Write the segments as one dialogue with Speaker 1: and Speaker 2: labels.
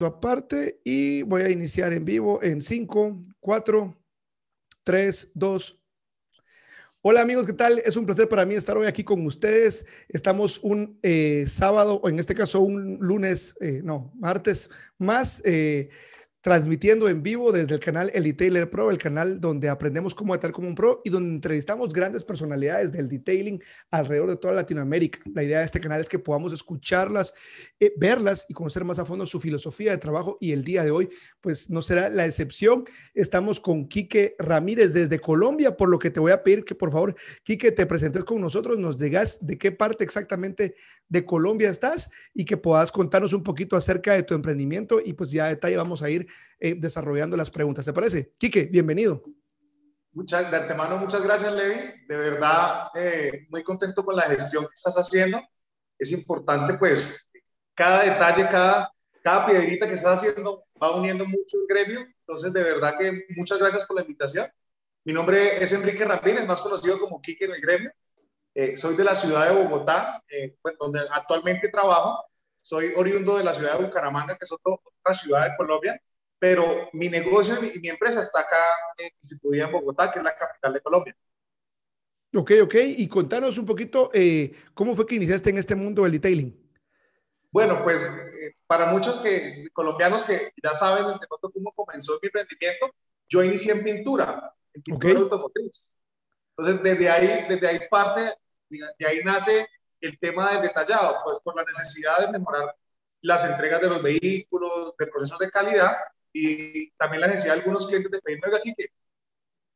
Speaker 1: aparte y voy a iniciar en vivo en 5, 4, 3, 2. Hola amigos, ¿qué tal? Es un placer para mí estar hoy aquí con ustedes. Estamos un eh, sábado, o en este caso un lunes, eh, no, martes más. Eh, transmitiendo en vivo desde el canal Elite Detailer Pro, el canal donde aprendemos cómo estar como un pro y donde entrevistamos grandes personalidades del detailing alrededor de toda Latinoamérica. La idea de este canal es que podamos escucharlas, eh, verlas y conocer más a fondo su filosofía de trabajo y el día de hoy pues no será la excepción. Estamos con Quique Ramírez desde Colombia, por lo que te voy a pedir que por favor, Quique, te presentes con nosotros, nos digas de qué parte exactamente de Colombia estás y que puedas contarnos un poquito acerca de tu emprendimiento y pues ya a detalle vamos a ir eh, desarrollando las preguntas. ¿Te parece? Quique, bienvenido.
Speaker 2: Muchas, de antemano, muchas gracias, Levi. De verdad, eh, muy contento con la gestión que estás haciendo. Es importante, pues, cada detalle, cada, cada piedrita que estás haciendo va uniendo mucho el gremio. Entonces, de verdad que muchas gracias por la invitación. Mi nombre es Enrique Ramírez, más conocido como Quique en el gremio. Eh, soy de la ciudad de Bogotá, eh, pues, donde actualmente trabajo. Soy oriundo de la ciudad de Bucaramanga, que es otra ciudad de Colombia, pero mi negocio y mi, empresa está acá eh, en Bogotá, que es la capital de Colombia.
Speaker 1: Ok, ok. Y contanos un poquito cómo fue que iniciaste en este mundo del detailing.
Speaker 2: Bueno, pues para muchos que, colombianos que ya saben de cómo comenzó mi emprendimiento, yo inicié en pintura, en pintura automotriz. Entonces, desde ahí, desde ahí parte de ahí nace el tema del detallado, pues por la necesidad de mejorar las entregas de los vehículos, de procesos de calidad y también la necesidad de algunos clientes de pedirme aquí que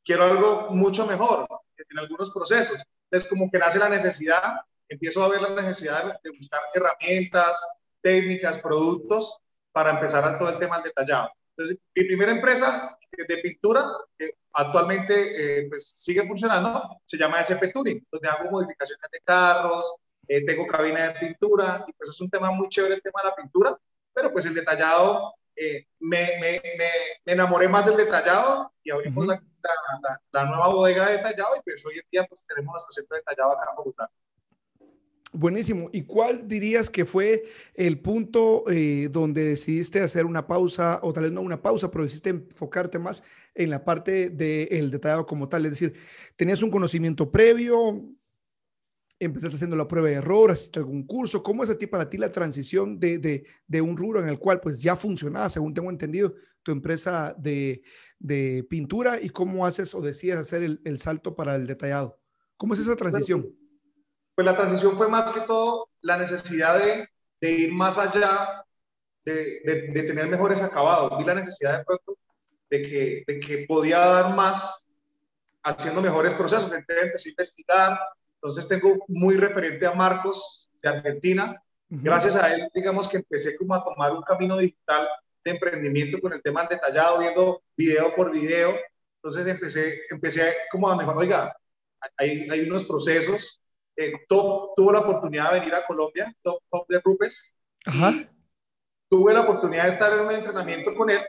Speaker 2: quiero algo mucho mejor en algunos procesos. Entonces, como que nace la necesidad, empiezo a ver la necesidad de buscar herramientas, técnicas, productos para empezar a todo el tema del detallado. Entonces, mi primera empresa de pintura, que actualmente eh, pues, sigue funcionando, se llama SP Tuning, donde hago modificaciones de carros, eh, tengo cabina de pintura, y pues es un tema muy chévere el tema de la pintura, pero pues el detallado, eh, me, me, me, enamoré más del detallado y abrimos la, la, la, nueva bodega de detallado y pues hoy en día pues tenemos nuestro centro de detallado acá en Bogotá.
Speaker 1: Buenísimo. ¿Y cuál dirías que fue el punto eh, donde decidiste hacer una pausa, o tal vez no una pausa, pero decidiste enfocarte más en la parte del detallado como tal? Es decir, ¿tenías un conocimiento previo? ¿Empezaste haciendo la prueba de error? ¿Hiciste algún curso? ¿Cómo es a ti para ti la transición de, de, de, un rubro en el cual pues ya funcionaba, según tengo entendido, tu empresa de, de pintura y cómo haces o decides hacer el, el salto para el detallado? ¿Cómo es esa transición?
Speaker 2: pues la transición fue más que todo la necesidad de, de ir más allá, de, de, tener mejores acabados. Vi la necesidad de pronto de que, de que podía dar más haciendo mejores procesos. Entonces empecé a investigar. Entonces tengo muy referente a Marcos de Argentina. Gracias a él, digamos que empecé como a tomar un camino digital de emprendimiento con el tema detallado, viendo video por video. Entonces empecé, empecé como a mejorar, oiga, hay, hay unos procesos eh, Top tuvo la oportunidad de venir a Colombia, Top, de Rupes. Tuve la oportunidad de estar en un entrenamiento con él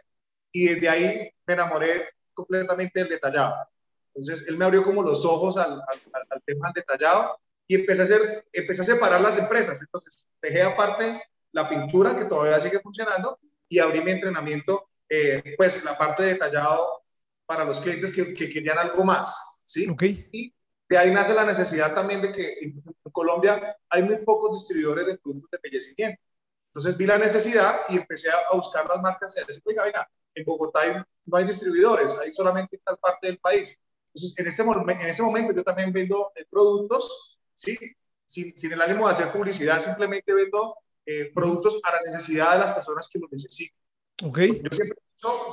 Speaker 2: y desde ahí me enamoré completamente del detallado. Entonces, él me abrió como los ojos al, al, tema del detallado y empecé a, hacer, empecé a separar las empresas. Entonces, dejé aparte la pintura, que todavía sigue funcionando, y abrí mi entrenamiento, eh, pues, la parte de detallado para los clientes que, que querían algo más. ¿sí?
Speaker 1: Okay.
Speaker 2: Y de ahí nace la necesidad también de que en Colombia hay muy pocos distribuidores de productos de embellecimiento. Entonces vi la necesidad y empecé a buscar las marcas y a decir, oiga, venga, en Bogotá no hay distribuidores, hay solamente en tal parte del país. Entonces, en ese, en ese momento yo también vendo eh, productos, ¿sí? Sin, sin, el ánimo de hacer publicidad, simplemente vendo eh, productos a la necesidad de las personas que lo necesitan.
Speaker 1: Okay.
Speaker 2: Yo, siempre,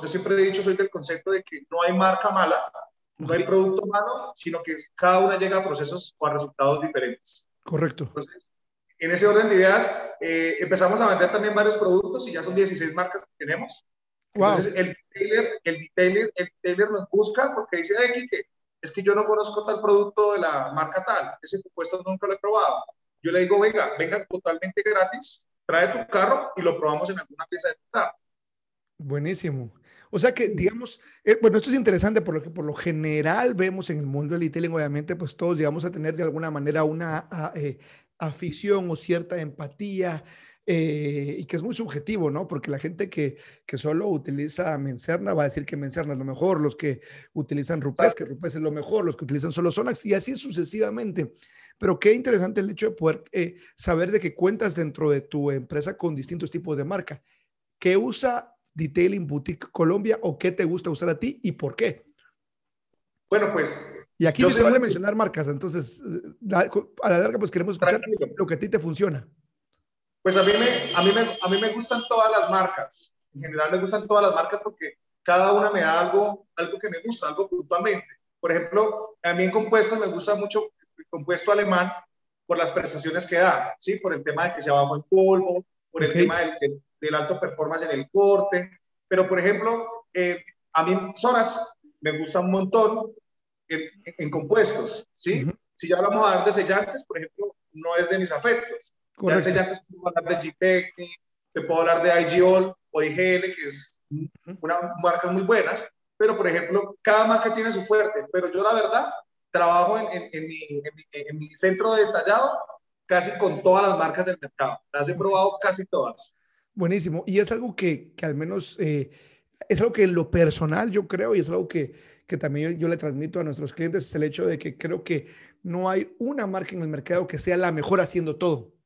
Speaker 2: yo siempre he dicho, soy del concepto de que no hay marca mala, no hay producto malo, sino que cada una llega a procesos o a resultados diferentes.
Speaker 1: Correcto.
Speaker 2: Entonces, en ese orden de ideas, eh, empezamos a vender también varios productos y ya son 16 marcas que tenemos. Entonces, el detailer, el detailer, el detailer nos busca porque dice, ay, Kike, es que yo no conozco tal producto de la marca tal, ese supuesto nunca lo he probado. Yo le digo, venga, venga totalmente gratis, trae tu carro y lo probamos en alguna pieza de tu carro.
Speaker 1: Buenísimo. O sea que, digamos, eh, bueno, esto es interesante por lo que por lo general vemos en el mundo del detailing, obviamente, pues todos llegamos a tener de alguna manera una eh, afición o cierta empatía eh, y que es muy subjetivo, ¿no? Porque la gente que, que solo utiliza Mencerna va a decir que Mencerna es lo mejor, los que utilizan Rupes, que Rupes es lo mejor, los que utilizan solo Sonax y así sucesivamente. Pero qué interesante el hecho de poder eh, saber de que cuentas dentro de tu empresa con distintos tipos de marca. ¿Qué usa Detailing Boutique Colombia o qué te gusta usar a ti y por qué?
Speaker 2: Bueno, pues...
Speaker 1: Y aquí se vale mencionar marcas, entonces a la larga pues queremos escuchar lo que a ti te funciona.
Speaker 2: Pues a mí, me, a, mí me, a mí me gustan todas las marcas. En general me gustan todas las marcas porque cada una me da algo, algo que me gusta, algo puntualmente. Por ejemplo, a mí en compuesto me gusta mucho el compuesto alemán por las prestaciones que da, ¿sí? Por el tema de que se abajo en polvo, por el tema del, del, alto performance en el corte. Pero, por ejemplo, eh, a mí Sonax me gusta un montón en, en compuestos, ¿sí? Si ya vamos a hablar de sellantes, por ejemplo, no es de mis afectos. Correcto. Ya te puedo hablar de GPEC, te puedo hablar de IGOL o IGL, que es una marcas muy buenas, pero por ejemplo, cada marca tiene su fuerte, pero yo la verdad trabajo en, en, en, mi, en, mi, centro de detallado casi con todas las marcas del mercado. Las he probado casi todas.
Speaker 1: Buenísimo. Y es algo que, que al menos eh, es algo que en lo personal yo creo y es algo que, que también yo, le transmito a nuestros clientes, es el hecho de que creo que no hay una marca en el mercado que sea la mejor haciendo todo.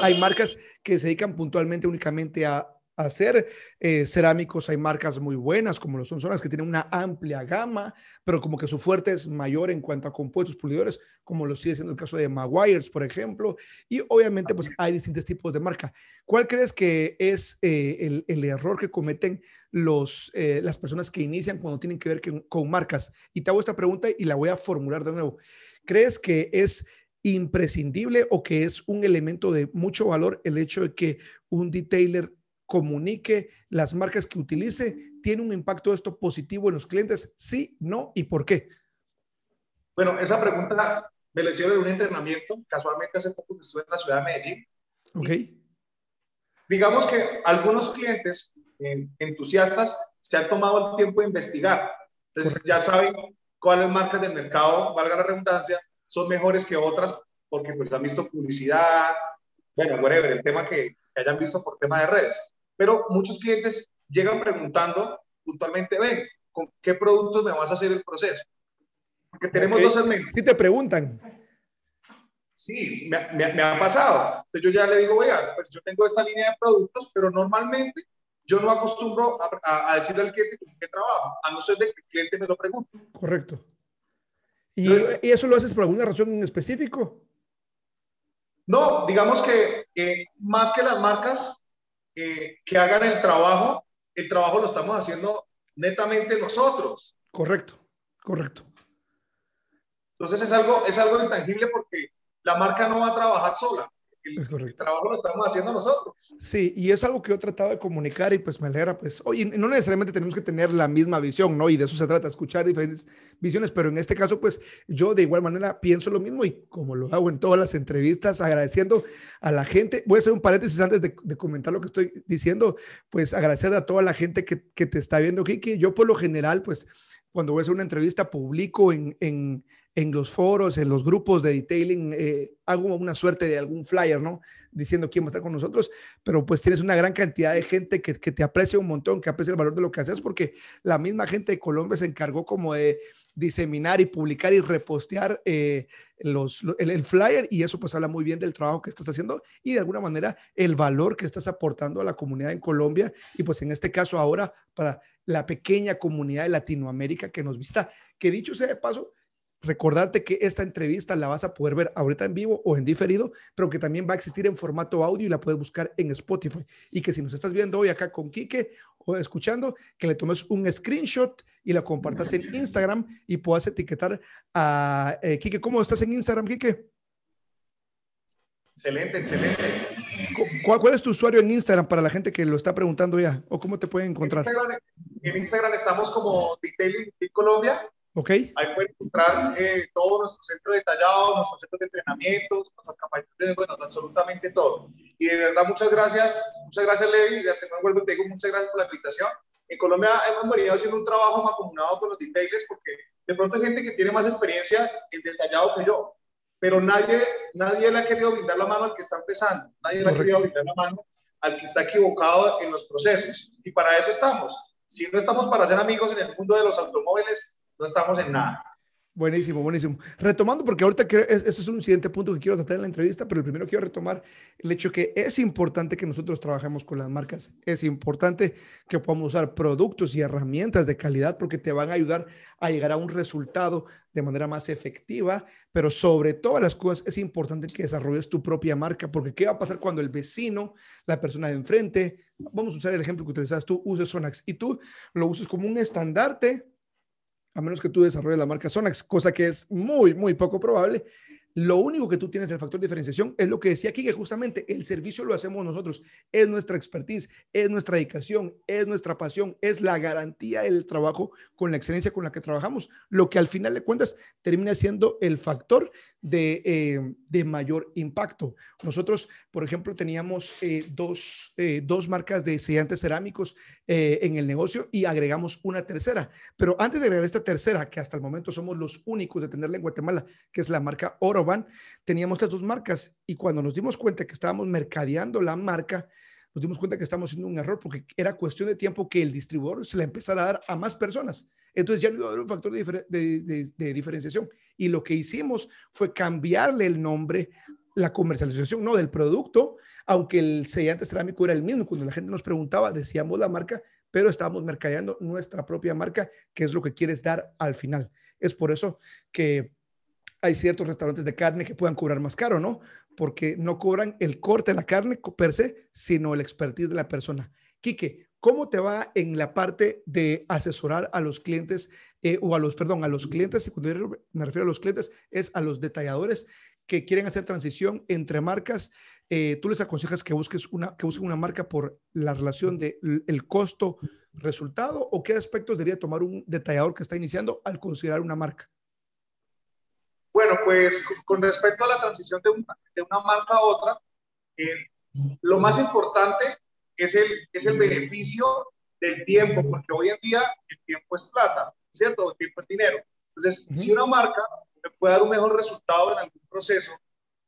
Speaker 1: Hay marcas que se dedican puntualmente únicamente a, hacer eh, cerámicos. Hay marcas muy buenas, como lo son zonas que tienen una amplia gama, pero como que su fuerte es mayor en cuanto a compuestos pulidores, como lo sigue siendo el caso de Maguires, por ejemplo. Y obviamente, pues hay distintos tipos de marca. ¿Cuál crees que es eh, el, error que cometen los, eh, las personas que inician cuando tienen que ver con marcas? Y te hago esta pregunta y la voy a formular de nuevo. ¿Crees que es imprescindible o que es un elemento de mucho valor el hecho de que un detailer comunique las marcas que utilice? ¿Tiene un impacto esto positivo en los clientes? Sí, no y por qué?
Speaker 2: Bueno, esa pregunta me la hicieron de un entrenamiento. Casualmente hace poco estuve en la ciudad de Medellín.
Speaker 1: Ok.
Speaker 2: Digamos que algunos clientes eh, entusiastas se han tomado el tiempo de investigar. Entonces ya saben cuáles marcas del mercado, valga la redundancia, son mejores que otras porque pues han visto publicidad, bueno, whatever, el tema que, hayan visto por tema de redes. Pero muchos clientes llegan preguntando puntualmente, ven, ¿con qué productos me vas a hacer el proceso? Porque tenemos dos segmentos.
Speaker 1: Sí te preguntan.
Speaker 2: Sí, me, me, ha pasado. Entonces yo ya le digo, oiga, pues yo tengo esta línea de productos, pero normalmente yo no acostumbro a, a decirle al cliente con qué trabajo, a no ser de que el cliente me lo pregunte.
Speaker 1: Correcto. ¿Y, eso lo haces por alguna razón en específico?
Speaker 2: No, digamos que más que las marcas eh, que hagan el trabajo, el trabajo lo estamos haciendo netamente nosotros.
Speaker 1: Correcto, correcto.
Speaker 2: Entonces es algo, es algo intangible porque la marca no va a trabajar sola el, trabajo lo estamos haciendo nosotros.
Speaker 1: Sí, y es algo que yo he tratado de comunicar y pues me alegra, pues, oye, no necesariamente tenemos que tener la misma visión, ¿no? Y de eso se trata, escuchar diferentes visiones, pero en este caso, pues, yo de igual manera pienso lo mismo y como lo hago en todas las entrevistas, agradeciendo a la gente, voy a hacer un paréntesis antes de, comentar lo que estoy diciendo, pues, agradecer a toda la gente que, que te está viendo, Kiki. Yo por lo general, pues, cuando voy a hacer una entrevista, publico en, en en los foros, en los grupos de detailing, eh, hago una suerte de algún flyer, ¿no? Diciendo quién va a estar con nosotros, pero pues tienes una gran cantidad de gente que, que, te aprecia un montón, que aprecia el valor de lo que haces, porque la misma gente de Colombia se encargó como de diseminar y publicar y repostear eh, el, el, flyer y eso pues habla muy bien del trabajo que estás haciendo y de alguna manera el valor que estás aportando a la comunidad en Colombia y pues en este caso ahora para la pequeña comunidad de Latinoamérica que nos visita, que dicho sea de paso, recordarte que esta entrevista la vas a poder ver ahorita en vivo o en diferido, pero que también va a existir en formato audio y la puedes buscar en Spotify. Y que si nos estás viendo hoy acá con Quique o escuchando, que le tomes un screenshot y la compartas en Instagram y puedas etiquetar a eh, Quique. ¿Cómo estás en Instagram, Quique?
Speaker 2: Excelente, excelente.
Speaker 1: ¿Cuál, es tu usuario en Instagram para la gente que lo está preguntando ya? ¿O cómo te pueden encontrar?
Speaker 2: En Instagram, estamos como Detailing Colombia
Speaker 1: Okay.
Speaker 2: Ahí pueden encontrar eh, todo nuestro centro detallado, nuestros centros de entrenamientos, nuestras capacidades, bueno, absolutamente todo. Y de verdad, muchas gracias, muchas gracias, Levi. Ya te vuelvo te digo muchas gracias por la invitación. En Colombia hemos venido haciendo un trabajo acomunado con los detailers porque de pronto hay gente que tiene más experiencia en detallado que yo. pero nadie, nadie le ha querido brindar la mano al que está empezando, nadie le ha querido brindar la mano al que está equivocado en los procesos. Y para eso estamos. Si no estamos para ser amigos en el mundo de los automóviles, no estamos en nada.
Speaker 1: Buenísimo, buenísimo. Retomando, porque ahorita ese es un siguiente punto que quiero tratar en la entrevista, pero el primero quiero retomar el hecho que es importante que nosotros trabajemos con las marcas. Es importante que podamos usar productos y herramientas de calidad porque te van a ayudar a llegar a un resultado de manera más efectiva, pero sobre todas las cosas es importante que desarrolles tu propia marca, porque ¿qué va a pasar cuando el vecino, la persona de enfrente, vamos a usar el ejemplo que utilizas tú, uses Sonax y tú lo uses como un estandarte a menos que tú desarrolles la marca Sonax, cosa que es muy, muy poco probable, lo único que tú tienes el factor de diferenciación es lo que decía aquí, que justamente el servicio lo hacemos nosotros, es nuestra expertise, es nuestra dedicación, es nuestra pasión, es la garantía del trabajo con la excelencia con la que trabajamos, lo que al final de cuentas termina siendo el factor de, eh, de mayor impacto. Nosotros, por ejemplo, teníamos eh, dos, eh, dos, marcas de sellantes cerámicos en el negocio y agregamos una tercera, pero antes de agregar esta tercera, que hasta el momento somos los únicos de tenerla en Guatemala, que es la marca Oro, van, teníamos estas dos marcas y cuando nos dimos cuenta que estábamos mercadeando la marca, nos dimos cuenta que estábamos haciendo un error porque era cuestión de tiempo que el distribuidor se la empezara a dar a más personas. Entonces ya no iba a haber un factor de, de, diferenciación. Y lo que hicimos fue cambiarle el nombre, la comercialización, no del producto, aunque el sellante cerámico era el mismo. Cuando la gente nos preguntaba, decíamos la marca, pero estábamos mercadeando nuestra propia marca, que es lo que quieres dar al final. Es por eso que hay ciertos restaurantes de carne que puedan cobrar más caro, ¿no? Porque no cobran el corte de la carne per se, sino el expertise de la persona. Quique, ¿cómo te va en la parte de asesorar a los clientes eh, o a los, perdón, a los clientes, me refiero a los clientes, es a los detalladores que quieren hacer transición entre marcas? Eh, ¿Tú les aconsejas que busques una, que busquen una marca por la relación de el costo resultado o qué aspectos debería tomar un detallador que está iniciando al considerar una marca?
Speaker 2: Bueno, pues con respecto a la transición de una, de una marca a otra, eh, lo más importante es el, es el beneficio del tiempo, porque hoy en día el tiempo es plata, ¿cierto? El tiempo es dinero. Entonces, si una marca me puede dar un mejor resultado en algún proceso,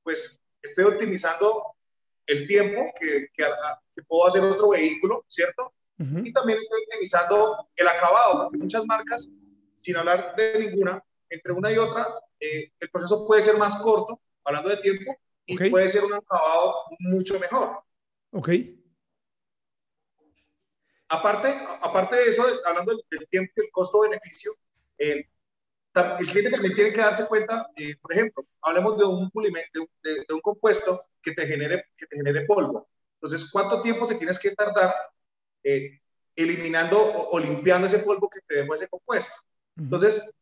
Speaker 2: pues estoy optimizando el tiempo que, que, puedo hacer otro vehículo, ¿cierto? Y también estoy optimizando el acabado, porque muchas marcas, sin hablar de ninguna, entre una y otra, eh, el proceso puede ser más corto, hablando de tiempo, y puede ser un acabado mucho mejor.
Speaker 1: Ok.
Speaker 2: Aparte, aparte de eso, hablando del tiempo y el costo-beneficio, eh, el cliente también tiene que darse cuenta, eh, por ejemplo, hablemos de un, de, de, un compuesto que te, genere, que te genere polvo. Entonces, ¿cuánto tiempo te tienes que tardar eliminando o, limpiando ese polvo que te dejó ese compuesto? Entonces,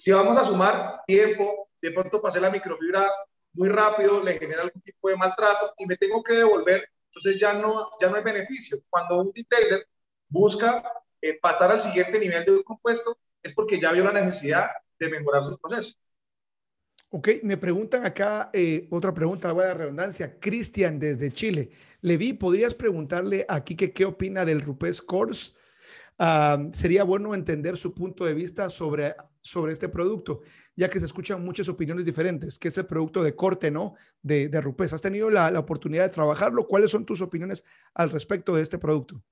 Speaker 2: si vamos a sumar tiempo, de pronto pasé la microfibra muy rápido, le genera algún tipo de maltrato y me tengo que devolver, entonces ya no, ya no hay beneficio. Cuando un detailer busca eh, pasar al siguiente nivel de un compuesto, es porque ya vio la necesidad de mejorar su proceso.
Speaker 1: Ok, me preguntan acá eh, otra pregunta, voy a redundancia. Cristian desde Chile. Levi, ¿podrías preguntarle aquí que qué opina del Rupes Course? sería bueno entender su punto de vista sobre, sobre este producto, ya que se escuchan muchas opiniones diferentes, que es el producto de corte, ¿no? De, de Rupes. ¿Has tenido la, la, oportunidad de trabajarlo? ¿Cuáles son tus opiniones al respecto de este producto?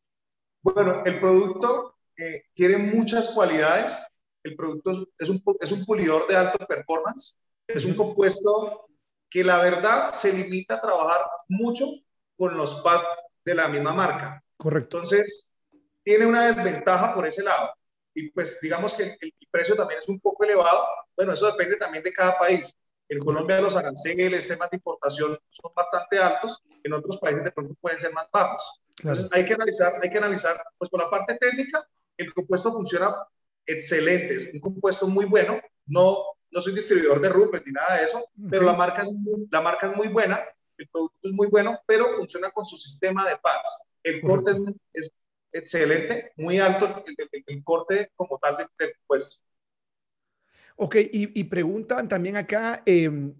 Speaker 2: Bueno, el producto eh, tiene muchas cualidades. El producto es un, es un pulidor de alto performance. Es un compuesto que la verdad se limita a trabajar mucho con los pads de la misma marca.
Speaker 1: Correcto.
Speaker 2: Entonces, tiene una desventaja por ese lado. Y pues digamos que el, precio también es un poco elevado. Bueno, eso depende también de cada país. En Colombia los aranceles, temas de importación son bastante altos, en otros países de pronto pueden ser más bajos. Entonces hay que analizar, hay que analizar, pues por la parte técnica, el compuesto funciona excelente, es un compuesto muy bueno, no, no soy distribuidor de Rupert ni nada de eso, pero la marca, la marca es muy buena, el producto es muy bueno, pero funciona con su sistema de pads. El corte es, es, excelente, muy alto el, corte como tal del puesto.
Speaker 1: Ok, y, preguntan también acá, em,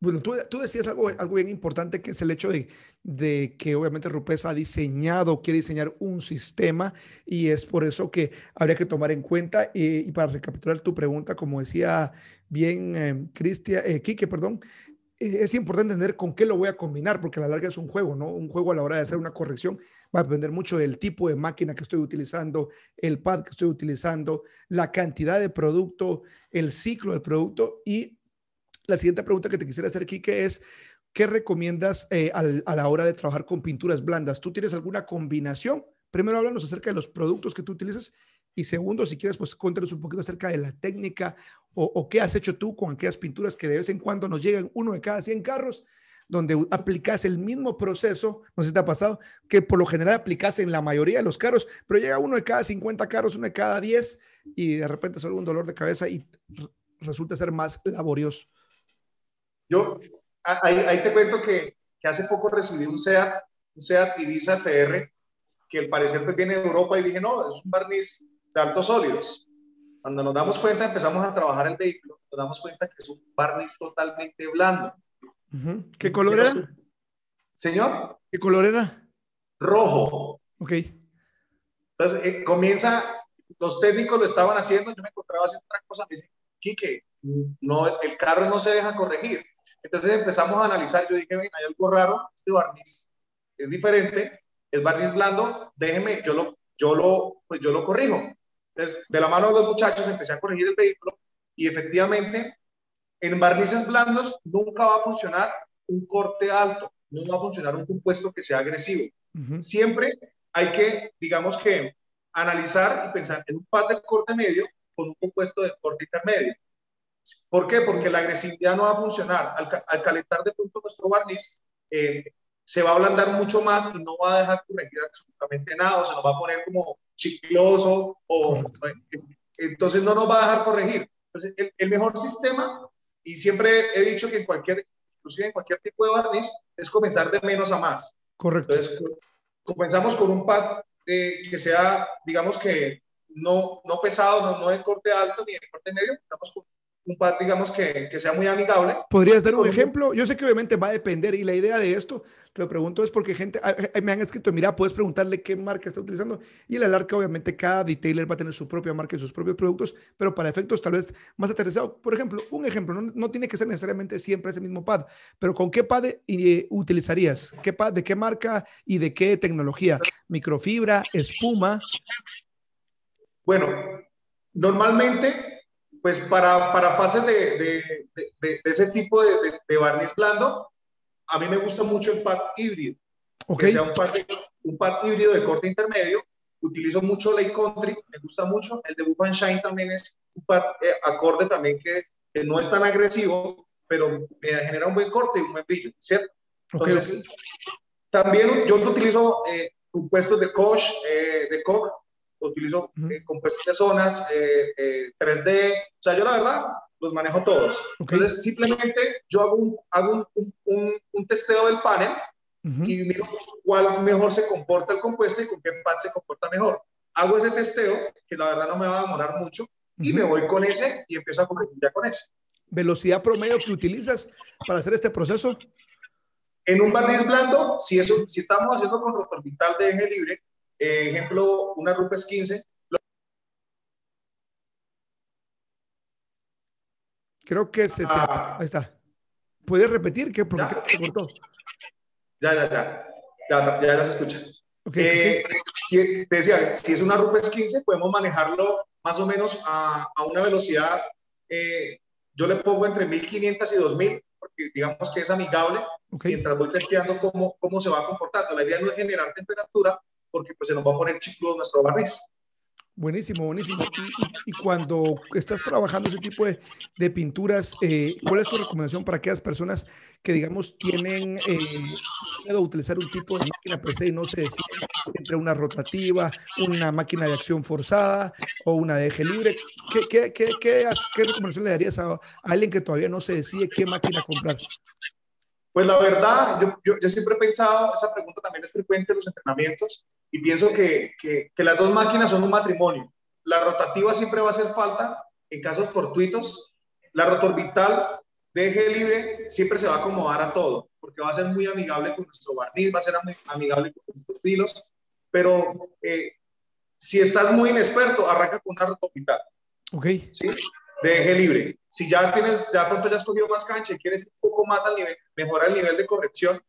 Speaker 1: Bueno, tú, tú, decías algo, algo bien importante que es el hecho de, de, que obviamente Rupes ha diseñado, quiere diseñar un sistema y es por eso que habría que tomar en cuenta. y para recapitular tu pregunta, como decía bien eh, Cristian, eh, Quique, perdón, eh, es importante entender con qué lo voy a combinar, porque a la larga es un juego, ¿no? Un juego a la hora de hacer una corrección va a depender mucho del tipo de máquina que estoy utilizando, el pad que estoy utilizando, la cantidad de producto, el ciclo del producto y la siguiente pregunta que te quisiera hacer, Kike, es, ¿qué recomiendas eh, a la hora de trabajar con pinturas blandas? ¿Tú tienes alguna combinación? Primero, háblanos acerca de los productos que tú utilizas y segundo, si quieres, pues cuéntanos un poquito acerca de la técnica o, qué has hecho tú con aquellas pinturas que de vez en cuando nos llegan uno de cada 100 carros, donde aplicas el mismo proceso, no sé si te ha pasado, que por lo general aplicas en la mayoría de los carros, pero llega uno de cada 50 carros, uno de cada 10 y de repente solo un dolor de cabeza y resulta ser más laborioso.
Speaker 2: Yo ahí, te cuento que, que, hace poco recibí un SEAT, un SEAT Ibiza FR, que al parecer pues viene de Europa y dije, no, es un barniz de altos sólidos. Cuando nos damos cuenta, empezamos a trabajar el vehículo, nos damos cuenta que es un barniz totalmente blando.
Speaker 1: ¿Qué color era?
Speaker 2: Señor.
Speaker 1: ¿Qué color era?
Speaker 2: Rojo.
Speaker 1: Ok.
Speaker 2: Entonces, eh, comienza, los técnicos lo estaban haciendo, yo me encontraba haciendo otra cosa, me dicen, Quique, no, el carro no se deja corregir. Entonces empezamos a analizar, yo dije, ven, hay algo raro, este barniz es diferente, es barniz blando, déjeme, yo lo, yo lo, pues yo lo corrijo. Entonces, de la mano de los muchachos empecé a corregir el vehículo y efectivamente en barnices blandos nunca va a funcionar un corte alto, no va a funcionar un compuesto que sea agresivo. Siempre hay que, digamos que, analizar y pensar en un pad de corte medio con un compuesto de corte intermedio. ¿Por qué? Porque la agresividad no va a funcionar. Al, calentar de punto nuestro barniz, eh, se va a ablandar mucho más y no va a dejar corregir absolutamente nada, o se nos va a poner como chicloso, o, entonces no nos va a dejar corregir. Entonces, el, mejor sistema, y siempre he dicho que en cualquier, inclusive en cualquier tipo de barniz, es comenzar de menos a más.
Speaker 1: Correcto.
Speaker 2: Entonces, comenzamos con un pad que sea, digamos que no, no pesado, no, no de corte alto ni de corte medio, estamos con un pad, digamos, que, que, sea muy amigable.
Speaker 1: ¿Podrías dar un ejemplo? Yo sé que obviamente va a depender y la idea de esto, te lo pregunto, es porque gente me han escrito, mira, puedes preguntarle qué marca está utilizando y la larga, obviamente, cada detailer va a tener su propia marca y sus propios productos, pero para efectos tal vez más aterrizado. Por ejemplo, un ejemplo, no, no tiene que ser necesariamente siempre ese mismo pad, pero ¿con qué pad eh, utilizarías? ¿Qué pad, ¿De qué marca y de qué tecnología? ¿Microfibra, espuma?
Speaker 2: Bueno, normalmente pues para, para fases de, de, de, ese tipo de, barniz blando, a mí me gusta mucho el pad híbrido.
Speaker 1: Okay.
Speaker 2: Que sea un pad, un pad híbrido de corte intermedio. Utilizo mucho Lake Country, me gusta mucho. El de Buff Shine también es un pad eh, acorde también que, que, no es tan agresivo, pero me genera un buen corte y un buen brillo, ¿cierto? Entonces, también yo utilizo eh, compuestos de Koch, eh, de Koch, utilizo eh, compuestos de zonas, 3D, eh, eh, o sea, yo la verdad los manejo todos. Entonces, simplemente yo hago un, hago un, un, un testeo del panel y miro cuál mejor se comporta el compuesto y con qué pad se comporta mejor. Hago ese testeo, que la verdad no me va a demorar mucho, y me voy con ese y empiezo a corregir ya con ese.
Speaker 1: ¿Velocidad promedio que utilizas para hacer este proceso?
Speaker 2: En un barniz blando, si, eso, si estamos haciendo con rotorbital de eje libre, eh, ejemplo, una Rupes 15.
Speaker 1: Creo que se te... Ah. Ahí está. ¿Puedes repetir? ¿Qué? Porque
Speaker 2: ¿Ya? cortó. Ya, ya, ya. Ya, ya, ya se escucha. Okay, eh, Si, te decía, si es una Rupes 15, podemos manejarlo más o menos a, a una velocidad, eh, yo le pongo entre 1500 y 2000, porque digamos que es amigable, mientras voy testeando cómo, cómo se va comportando. La idea no es generar temperatura, porque pues se nos va a poner chicludo nuestro barniz.
Speaker 1: Buenísimo, buenísimo. Y, cuando estás trabajando ese tipo de, de pinturas, eh, ¿cuál es tu recomendación para aquellas personas que, digamos, tienen eh, miedo a utilizar un tipo de máquina PC y no se deciden entre una rotativa, una máquina de acción forzada o una de eje libre? ¿Qué, qué, qué, qué, qué recomendación le darías a, a, alguien que todavía no se decide qué máquina comprar?
Speaker 2: Pues la verdad, yo, yo, yo siempre he pensado, esa pregunta también es frecuente en los entrenamientos, y pienso que, que, las dos máquinas son un matrimonio. La rotativa siempre va a hacer falta en casos fortuitos. La rotorbital Deje libre siempre se va a acomodar a todo, porque va a ser muy amigable con nuestro barniz, va a ser amigable con nuestros filos, pero eh, si estás muy inexperto, arranca con una rotopital.
Speaker 1: Ok.
Speaker 2: ¿sí? Deje libre. Si ya tienes, ya pronto ya has cogido más cancha y quieres un poco más al nivel, mejorar el nivel de corrección,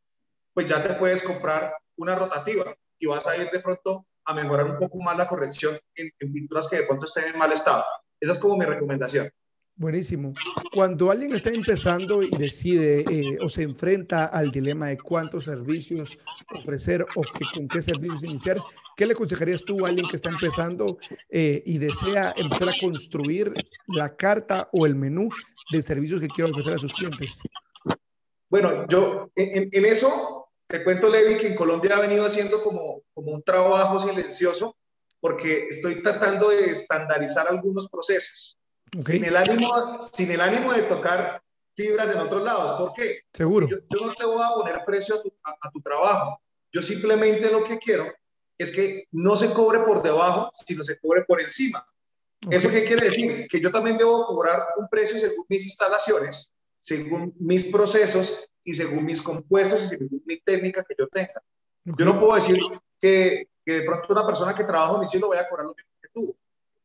Speaker 2: pues ya te puedes comprar una rotativa y vas a ir de pronto a mejorar un poco más la corrección en, en pinturas que de pronto estén en mal estado. Esa es como mi recomendación.
Speaker 1: Buenísimo. Cuando alguien está empezando y decide eh, o se enfrenta al dilema de cuántos servicios ofrecer o que, con qué servicios iniciar, ¿qué le aconsejarías tú a alguien que está empezando eh, y desea empezar a construir la carta o el menú de servicios que quiere ofrecer a sus clientes?
Speaker 2: Bueno, yo en, en eso te cuento, Levi, que en Colombia ha venido haciendo como, como un trabajo silencioso porque estoy tratando de estandarizar algunos procesos. Sin, el ánimo, sin el ánimo de tocar fibras en otros lados. ¿Por qué?
Speaker 1: Seguro.
Speaker 2: Yo, no te voy a poner precio a tu, trabajo. Yo simplemente lo que quiero es que no se cobre por debajo, sino se cobre por encima. ¿Eso qué quiere decir? Que yo también debo cobrar un precio según mis instalaciones, según mis procesos y según mis compuestos y según mi técnica que yo tenga. Yo no puedo decir que, que, de pronto una persona que trabaja en mi cielo vaya a cobrar lo mismo que tú.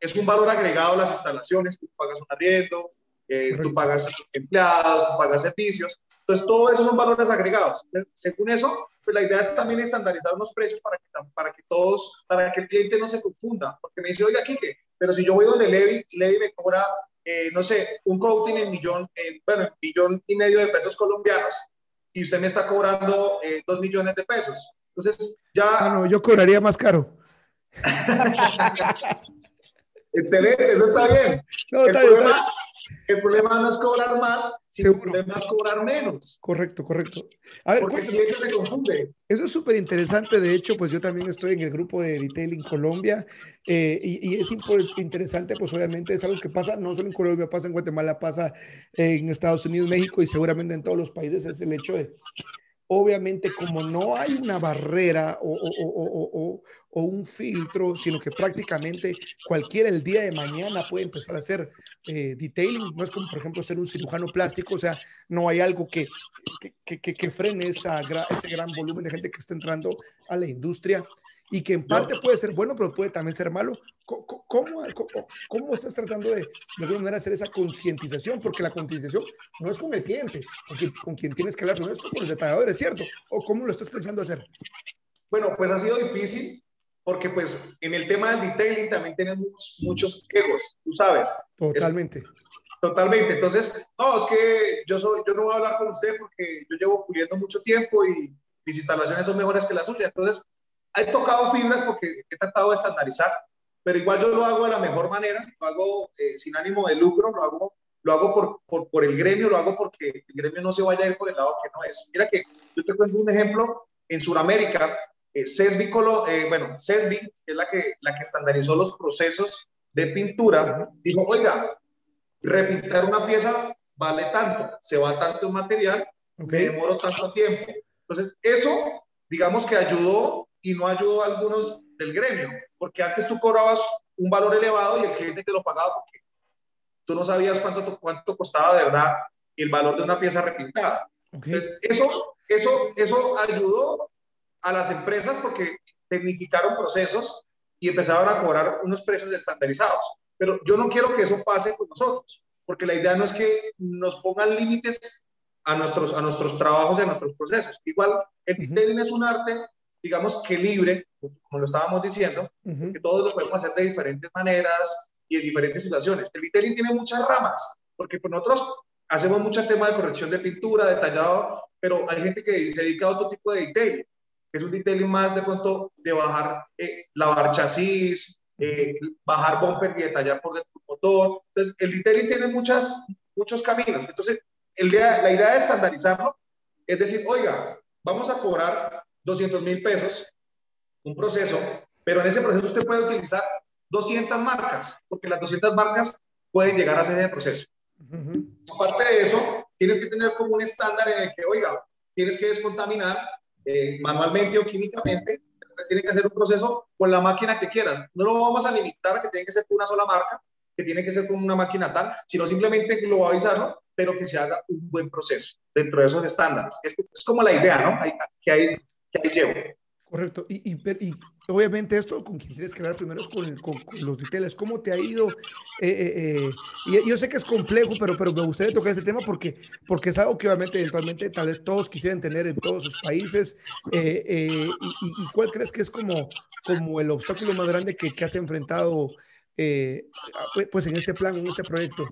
Speaker 2: Es un valor agregado a las instalaciones, tú pagas un arriendo, eh, tú pagas empleados, tú pagas servicios, entonces todo eso son valores agregados. según eso, pues la idea es también estandarizar unos precios para que, para que todos, para que el cliente no se confunda, porque me dice, oiga, Kike, pero si yo voy donde Levi, Levi me cobra, eh, no sé, un coating en millón, bueno, en millón y medio de pesos colombianos, y usted me está cobrando eh, dos millones de pesos. Entonces, ya...
Speaker 1: Ah, no, yo cobraría más caro.
Speaker 2: Excelente, eso está bien. el, problema, no es cobrar más, sino el problema es cobrar menos.
Speaker 1: Correcto, correcto. A ver,
Speaker 2: Porque el cliente se confunde.
Speaker 1: Eso es súper interesante. De hecho, pues yo también estoy en el grupo de Detailing Colombia eh, y, y, es interesante, pues obviamente es algo que pasa no solo en Colombia, pasa en Guatemala, pasa en Estados Unidos, México y seguramente en todos los países. Es el hecho de, obviamente, como no hay una barrera o, un filtro, sino que prácticamente cualquiera el día de mañana puede empezar a hacer eh, detailing. No es como, por ejemplo, ser un cirujano plástico, o sea, no hay algo que, que frene esa, ese gran volumen de gente que está entrando a la industria y que en parte puede ser bueno, pero puede también ser malo. ¿Cómo, cómo, cómo estás tratando de, de alguna manera, hacer esa concientización? Porque la concientización no es con el cliente, con quien, con quien tienes que hablar, no es con los detalladores, ¿cierto? ¿O cómo lo estás pensando hacer?
Speaker 2: Bueno, pues ha sido difícil porque pues en el tema del detailing también tenemos muchos egos, tú sabes.
Speaker 1: Totalmente.
Speaker 2: totalmente. Entonces, no, es que yo, soy, yo no voy a hablar con usted porque yo llevo puliendo mucho tiempo y mis instalaciones son mejores que las suyas. Entonces, he tocado fibras porque he tratado de estandarizar, pero igual yo lo hago de la mejor manera, lo hago eh, sin ánimo de lucro, lo hago, lo hago por, por, por, el gremio, lo hago porque el gremio no se vaya a ir por el lado que no es. Mira que yo te cuento un ejemplo, en Sudamérica eh, CESBI, eh, bueno, CESBI, que es la que, la que estandarizó los procesos de pintura, dijo, oiga, repintar una pieza vale tanto, se va tanto en material, me demoro tanto tiempo. Entonces, eso, digamos que ayudó y no ayudó a algunos del gremio, porque antes tú cobrabas un valor elevado y el cliente te lo pagaba porque tú no sabías cuánto, cuánto costaba de verdad el valor de una pieza repintada. Entonces, eso, eso, eso ayudó a las empresas porque tecnificaron procesos y empezaron a cobrar unos precios estandarizados. Pero yo no quiero que eso pase con nosotros, porque la idea no es que nos pongan límites a nuestros, a nuestros trabajos y a nuestros procesos. Igual, el detailing es un arte, digamos que libre, como lo estábamos diciendo, que todos lo podemos hacer de diferentes maneras y en diferentes situaciones. El detailing tiene muchas ramas, porque nosotros hacemos mucho tema de corrección de pintura, detallado, pero hay gente que se dedica a otro tipo de detailing es un detailing más de pronto de bajar, eh, lavar chasis, eh, bajar bumper y detallar por dentro del motor. Entonces, el detailing tiene muchas, muchos caminos. Entonces, el día, la idea de estandarizarlo es decir, oiga, vamos a cobrar 200 mil pesos, un proceso, pero en ese proceso usted puede utilizar 200 marcas, porque las 200 marcas pueden llegar a hacer ese proceso. Aparte de eso, tienes que tener como un estándar en el que, oiga, tienes que descontaminar eh, manualmente o químicamente, tiene que hacer un proceso con la máquina que quieras. No lo vamos a limitar a que tiene que ser con una sola marca, que tiene que ser con una máquina tal, sino simplemente globalizarlo pero que se haga un buen proceso dentro de esos estándares. Es, es como la idea, ¿no? que, hay, que hay llevo.
Speaker 1: Correcto. Y, y, obviamente esto con quien tienes que hablar primero es con, con, los details. ¿Cómo te ha ido? Eh, eh, eh, y yo sé que es complejo, pero, pero me gustaría tocar este tema porque, porque es algo que obviamente eventualmente tal vez todos quisieran tener en todos sus países. Y, y, cuál crees que es como, como el obstáculo más grande que, que has enfrentado pues en este plan, en este proyecto?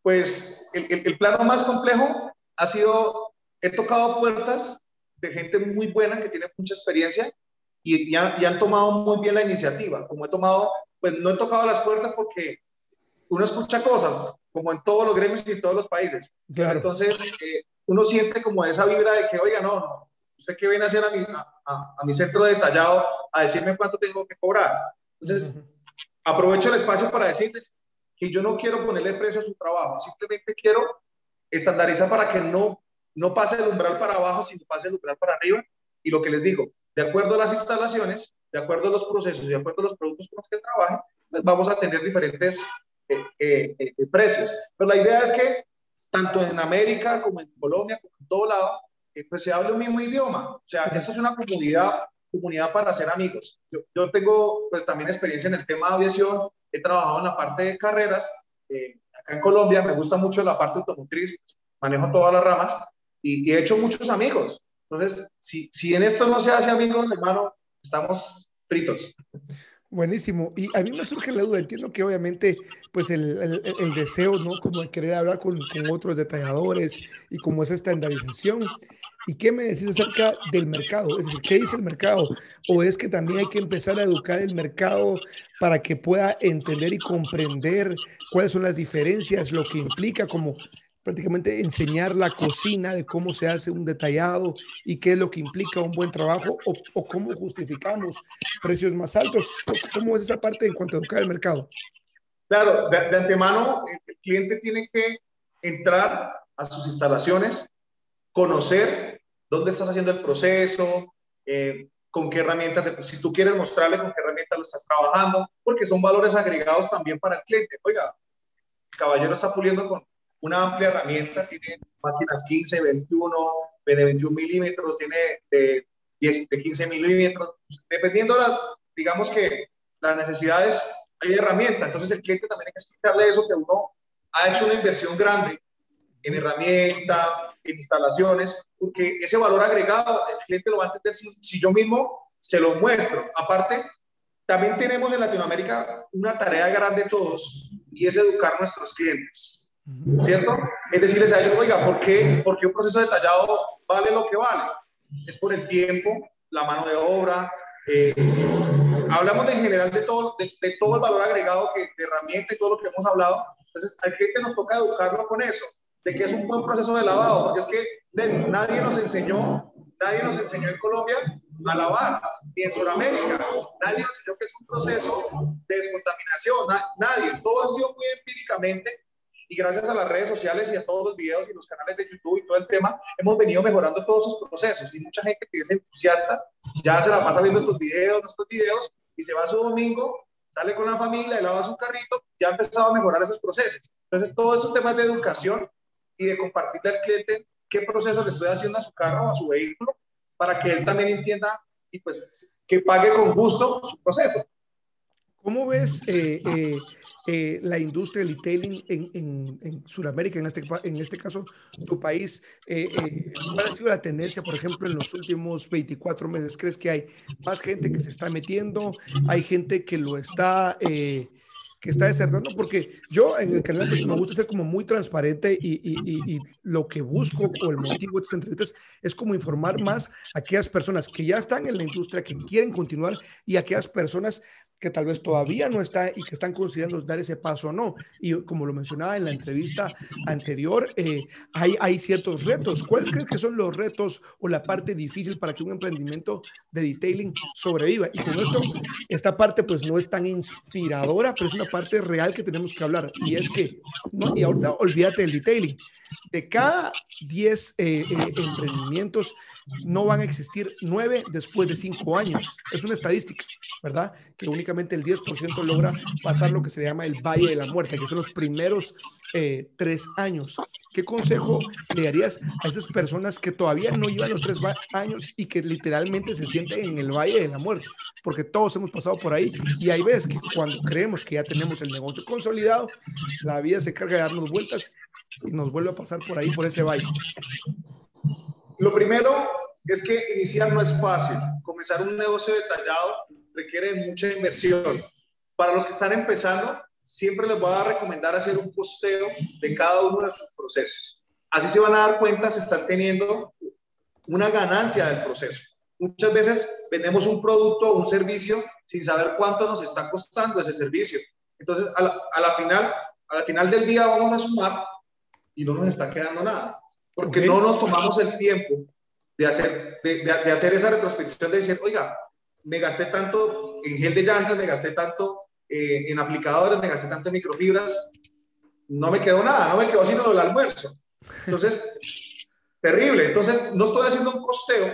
Speaker 2: Pues el, el, el plano más complejo ha sido, he tocado puertas de gente muy buena que tiene mucha experiencia y, han tomado muy bien la iniciativa. Como he tomado, pues no he tocado las puertas porque uno escucha cosas, como en todos los gremios y en todos los países. Entonces, eh, uno siente como esa vibra de que, oiga, no, no usted que viene a hacer a mi, a, mi centro detallado a decirme cuánto tengo que cobrar. Entonces, aprovecho el espacio para decirles que yo no quiero ponerle precio a su trabajo, simplemente quiero estandarizar para que no no pase el umbral para abajo, sino pase el umbral para arriba. Y lo que les digo, de acuerdo a las instalaciones, de acuerdo a los procesos, de acuerdo a los productos con los que trabajen, pues vamos a tener diferentes eh, eh, eh, precios. Pero la idea es que tanto en América como en Colombia, como en todo lado, pues se hable un mismo idioma. O sea, esto es una comunidad, comunidad para ser amigos. Yo, tengo pues también experiencia en el tema de aviación, he trabajado en la parte de carreras. acá en Colombia me gusta mucho la parte automotriz, manejo todas las ramas y, he hecho muchos amigos. Entonces, si, si en esto no se hace amigos, hermano, estamos fritos.
Speaker 1: Buenísimo. Y a mí me surge la duda, entiendo que obviamente pues el, el, el deseo, ¿no? Como de querer hablar con, con, otros detalladores y como esa estandarización. ¿Y qué me decís acerca del mercado? Es decir, ¿qué dice el mercado? ¿O es que también hay que empezar a educar el mercado para que pueda entender y comprender cuáles son las diferencias, lo que implica como prácticamente enseñar la cocina de cómo se hace un detallado y qué es lo que implica un buen trabajo o, cómo justificamos precios más altos. ¿Cómo es esa parte en cuanto a educar el mercado?
Speaker 2: Claro, de, antemano el cliente tiene que entrar a sus instalaciones, conocer dónde estás haciendo el proceso, eh, con qué herramientas, si tú quieres mostrarle con qué herramientas lo estás trabajando, porque son valores agregados también para el cliente. Oiga, el caballero está puliendo con una amplia herramienta, tiene máquinas 15, 21, de 21 milímetros, tiene de, 10, de 15 milímetros, dependiendo, la, digamos que las necesidades, hay herramienta, entonces el cliente también hay que explicarle eso, que uno ha hecho una inversión grande en herramienta, en instalaciones, porque ese valor agregado el cliente lo va a entender si, si yo mismo se lo muestro. Aparte, también tenemos en Latinoamérica una tarea grande todos y es educar a nuestros clientes. ¿Cierto? Es decirles a ellos, oiga, ¿por qué, ¿por qué un proceso detallado vale lo que vale? Es por el tiempo, la mano de obra. Eh, hablamos en general de todo, de, todo el valor agregado que, de herramienta y todo lo que hemos hablado. Entonces, al cliente nos toca educarlo con eso, de que es un buen proceso de lavado, porque es que nadie nos enseñó, nadie nos enseñó en Colombia a lavar, ni en Sudamérica. Nadie nos enseñó que es un proceso de descontaminación, nadie. Todo ha sido muy empíricamente y gracias a las redes sociales y a todos los videos y los canales de YouTube y todo el tema, hemos venido mejorando todos esos procesos y mucha gente que es entusiasta ya se la pasa viendo tus videos, nuestros videos y se va su domingo, sale con la familia, lava su carrito, ya ha empezado a mejorar esos procesos. Entonces, todo esos temas de educación y de compartirle al cliente qué proceso le estoy haciendo a su carro o a su vehículo para que él también entienda y pues que pague con gusto su proceso.
Speaker 1: ¿Cómo ves eh, eh, eh, la industria del detailing en, en, en Sudamérica, en este, en este caso tu país? ¿Cuál ha sido la tendencia, por ejemplo, en los últimos 24 meses? ¿Crees que hay más gente que se está metiendo? ¿Hay gente que lo está que está desertando, porque yo en el canal pues, me gusta ser como muy transparente y, y, y, lo que busco o el motivo de estas entrevistas es como informar más a aquellas personas que ya están en la industria, que quieren continuar y a aquellas personas que tal vez todavía no está y que están considerando dar ese paso o no. Y como lo mencionaba en la entrevista anterior, eh, hay, hay ciertos retos. ¿Cuáles crees que son los retos o la parte difícil para que un emprendimiento de detailing sobreviva? Y con esto, esta parte pues no es tan inspiradora, pero es una parte real que tenemos que hablar. Y es que, no, y ahorita olvídate del detailing. De cada 10 eh, eh, emprendimientos, no van a existir 9 después de 5 años. Es una estadística, ¿verdad? Que únicamente el 10% logra pasar lo que se llama el Valle de la Muerte, que son los primeros eh, tres años. ¿Qué consejo le darías a esas personas que todavía no llevan los tres años y que literalmente se sienten en el valle de la muerte? Porque todos hemos pasado por ahí y hay veces que cuando creemos que ya tenemos el negocio consolidado, la vida se carga de darnos vueltas nos vuelve a pasar por ahí, por ese valle.
Speaker 2: Lo primero es que iniciar no es fácil. Comenzar un negocio detallado requiere mucha inversión. Para los que están empezando, siempre les voy a recomendar hacer un posteo de cada uno de sus procesos. Así se van a dar cuenta si están teniendo una ganancia del proceso. Muchas veces vendemos un producto o un servicio sin saber cuánto nos está costando ese servicio. Entonces, a la, final, a la final del día vamos a sumar y no nos está quedando nada, porque no nos tomamos el tiempo de hacer, de, de hacer esa retrospección de decir, oiga, me gasté tanto en gel de llantas, me gasté tanto eh, en aplicadores, me gasté tanto en microfibras, no me quedó nada, no me quedó sino el almuerzo. Entonces, terrible. Entonces, no estoy haciendo un costeo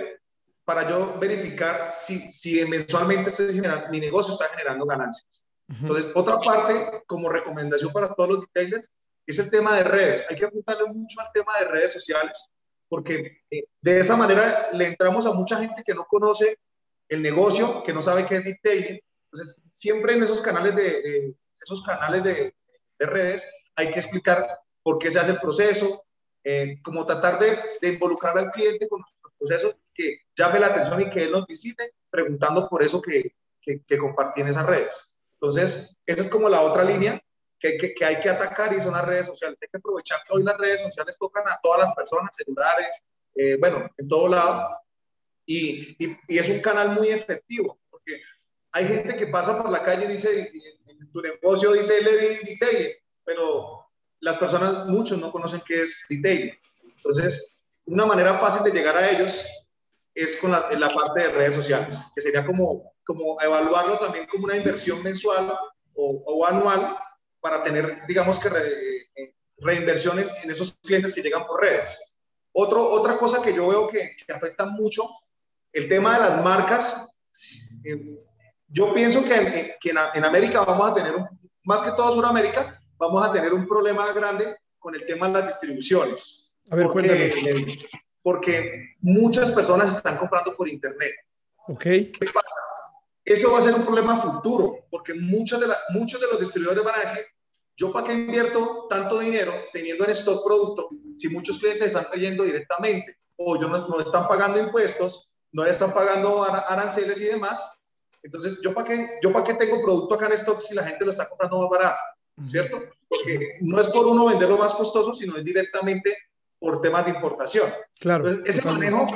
Speaker 2: para yo verificar si, si mensualmente estoy generando, mi negocio está generando ganancias. Entonces, otra parte, como recomendación para todos los retailers, es el tema de redes. Hay que apuntarle mucho al tema de redes sociales, porque de esa manera le entramos a mucha gente que no conoce el negocio, que no sabe qué es detailing, entonces, siempre en esos canales de, esos canales de, redes hay que explicar por qué se hace el proceso, eh, como tratar de, involucrar al cliente con nuestros procesos, que llame la atención y que él nos visite preguntando por eso que, que, que en esas redes. Entonces, esa es como la otra línea que, que, hay que atacar y son las redes sociales. Hay que aprovechar que hoy las redes sociales tocan a todas las personas, celulares, eh, bueno, en todo lado, y, y, y, es un canal muy efectivo. Hay gente que pasa por la calle y dice, en tu negocio dice Levi Detailing, pero las personas, muchos no conocen qué es detailing. Entonces, una manera fácil de llegar a ellos es con la, la parte de redes sociales, que sería como, como evaluarlo también como una inversión mensual o, o anual para tener, digamos que, eh, reinversión en, esos clientes que llegan por redes. Otro, otra cosa que yo veo que, que afecta mucho, el tema de las marcas, eh, yo pienso que, en, América vamos a tener, más que todo Sudamérica, vamos a tener un problema grande con el tema de las distribuciones.
Speaker 1: A ver,
Speaker 2: porque, porque muchas personas están comprando por Internet.
Speaker 1: Ok.
Speaker 2: ¿Qué pasa? Eso va a ser un problema futuro, porque muchos de, muchos de los distribuidores van a decir, yo para qué invierto tanto dinero teniendo en stock producto si muchos clientes están cayendo directamente o yo no, no están pagando impuestos, no le están pagando aranceles y demás, entonces, ¿yo para qué, yo para qué tengo producto acá en stock si la gente lo está comprando más barato? ¿Cierto? Porque no es por uno venderlo más costoso, sino es directamente por temas de importación.
Speaker 1: Claro.
Speaker 2: Entonces, ese manejo,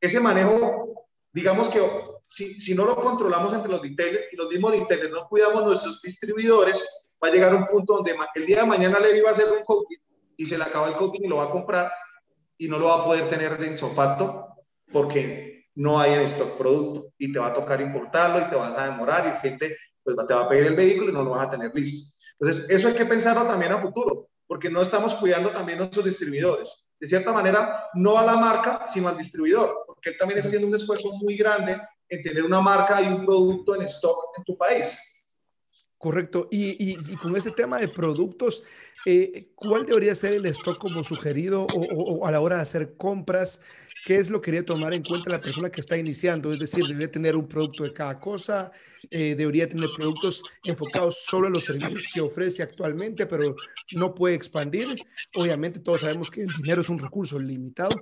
Speaker 2: ese manejo, digamos que si, si, no lo controlamos entre los retailers y los mismos retailers no cuidamos nuestros distribuidores, va a llegar un punto donde el día de mañana Levi va a hacer un coating y se le acaba el coating y lo va a comprar y no lo va a poder tener de insofato porque no hay en stock producto y te va a tocar importarlo y te vas a demorar y gente pues te va a pedir el vehículo y no lo vas a tener listo. Entonces, eso hay que pensarlo también a futuro, porque no estamos cuidando también nuestros distribuidores. De cierta manera, no a la marca, sino al distribuidor, porque él también está haciendo un esfuerzo muy grande en tener una marca y un producto en stock en tu país.
Speaker 1: Correcto. Y, con ese tema de productos, eh, ¿cuál debería ser el stock como sugerido o, a la hora de hacer compras? ¿Qué es lo que debería tomar en cuenta la persona que está iniciando? Es decir, debería tener un producto de cada cosa, eh, debería tener productos enfocados solo en los servicios que ofrece actualmente, pero no puede expandir. Obviamente todos sabemos que el dinero es un recurso limitado.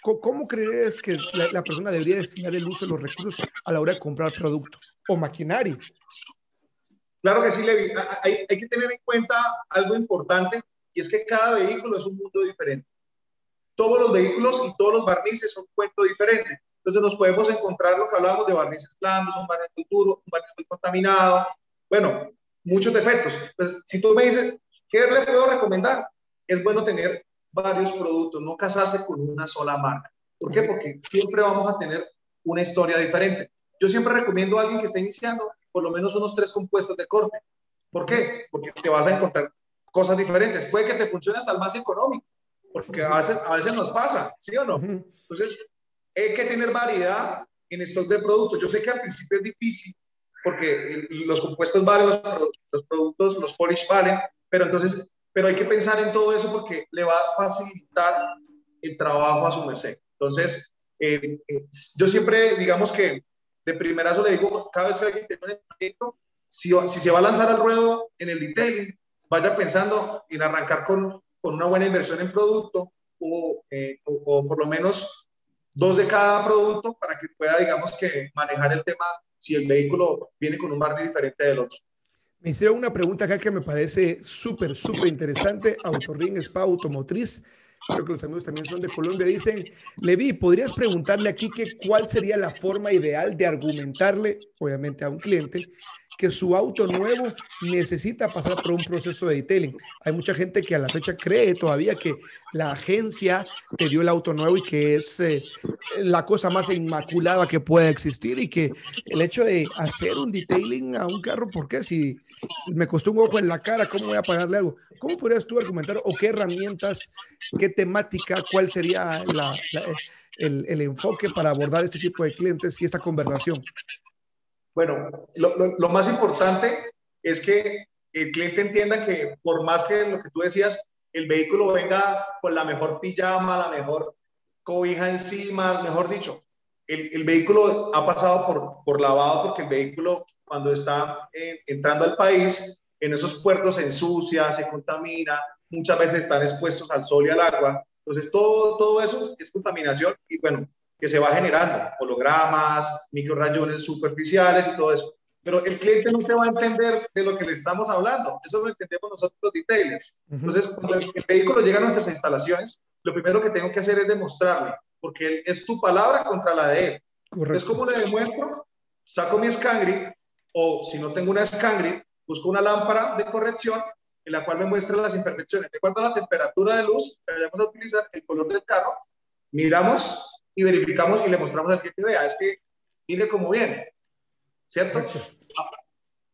Speaker 1: ¿Cómo, crees que la, persona debería destinar el uso de los recursos a la hora de comprar producto o maquinaria?
Speaker 2: Claro que sí, Levi. Hay, que tener en cuenta algo importante y es que cada vehículo es un mundo diferente todos los vehículos y todos los barnices son un cuento diferente. Entonces nos podemos encontrar lo que hablamos de barnices planos, un barniz muy duro, un barniz muy contaminado, bueno, muchos defectos. Entonces, si tú me dices, ¿qué le puedo recomendar? Es bueno tener varios productos, no casarse con una sola marca. ¿Por qué? Porque siempre vamos a tener una historia diferente. Yo siempre recomiendo a alguien que esté iniciando por lo menos unos tres compuestos de corte. ¿Por qué? Porque te vas a encontrar cosas diferentes. Puede que te funcione hasta el más económico, porque a veces, a veces nos pasa, ¿sí o no? Entonces, hay que tener variedad en stock de productos. Yo sé que al principio es difícil porque los compuestos valen, los, los productos, los polish valen, pero entonces, pero hay que pensar en todo eso porque le va a facilitar el trabajo a su merced. Entonces, eh, eh, yo siempre, digamos que de primerazo le digo, cada vez que alguien tiene un proyecto, si, si se va a lanzar al ruedo en el detailing, vaya pensando en arrancar con, con una buena inversión en producto o, eh, o, por lo menos dos de cada producto para que pueda, digamos que, manejar el tema si el vehículo viene con un barrio diferente del otro.
Speaker 1: Me hicieron una pregunta acá que me parece súper, súper interesante. Autoring Spa Automotriz. Creo que los amigos también son de Colombia. Dicen, Levi, ¿podrías preguntarle aquí que cuál sería la forma ideal de argumentarle, obviamente, a un cliente que su auto nuevo necesita pasar por un proceso de detailing. Hay mucha gente que a la fecha cree todavía que la agencia te dio el auto nuevo y que es eh, la cosa más inmaculada que puede existir y que el hecho de hacer un detailing a un carro, ¿por qué? Si me costó un ojo en la cara, ¿cómo voy a pagarle algo? ¿Cómo podrías tú argumentar o qué herramientas, qué temática, cuál sería el, el enfoque para abordar este tipo de clientes y esta conversación?
Speaker 2: Bueno, lo, más importante es que el cliente entienda que por más que lo que tú decías, el vehículo venga con la mejor pijama, la mejor cobija encima, mejor dicho, el, vehículo ha pasado por, por, lavado porque el vehículo cuando está eh, entrando al país, en esos puertos se ensucia, se contamina, muchas veces están expuestos al sol y al agua. Entonces, todo, todo eso es contaminación y bueno, que se va generando, hologramas, microrayones superficiales y todo eso. Pero el cliente no te va a entender de lo que le estamos hablando. Eso lo entendemos nosotros los detailers. Entonces, cuando el, vehículo llega a nuestras instalaciones, lo primero que tengo que hacer es demostrarle, porque es tu palabra contra la de él. Es como le demuestro, saco mi Scangri, o si no tengo una Scangri, busco una lámpara de corrección en la cual me muestra las imperfecciones. De acuerdo a la temperatura de luz que vayamos a utilizar, el color del carro, miramos y verificamos y le mostramos al cliente, vea, es que mire cómo viene, ¿cierto?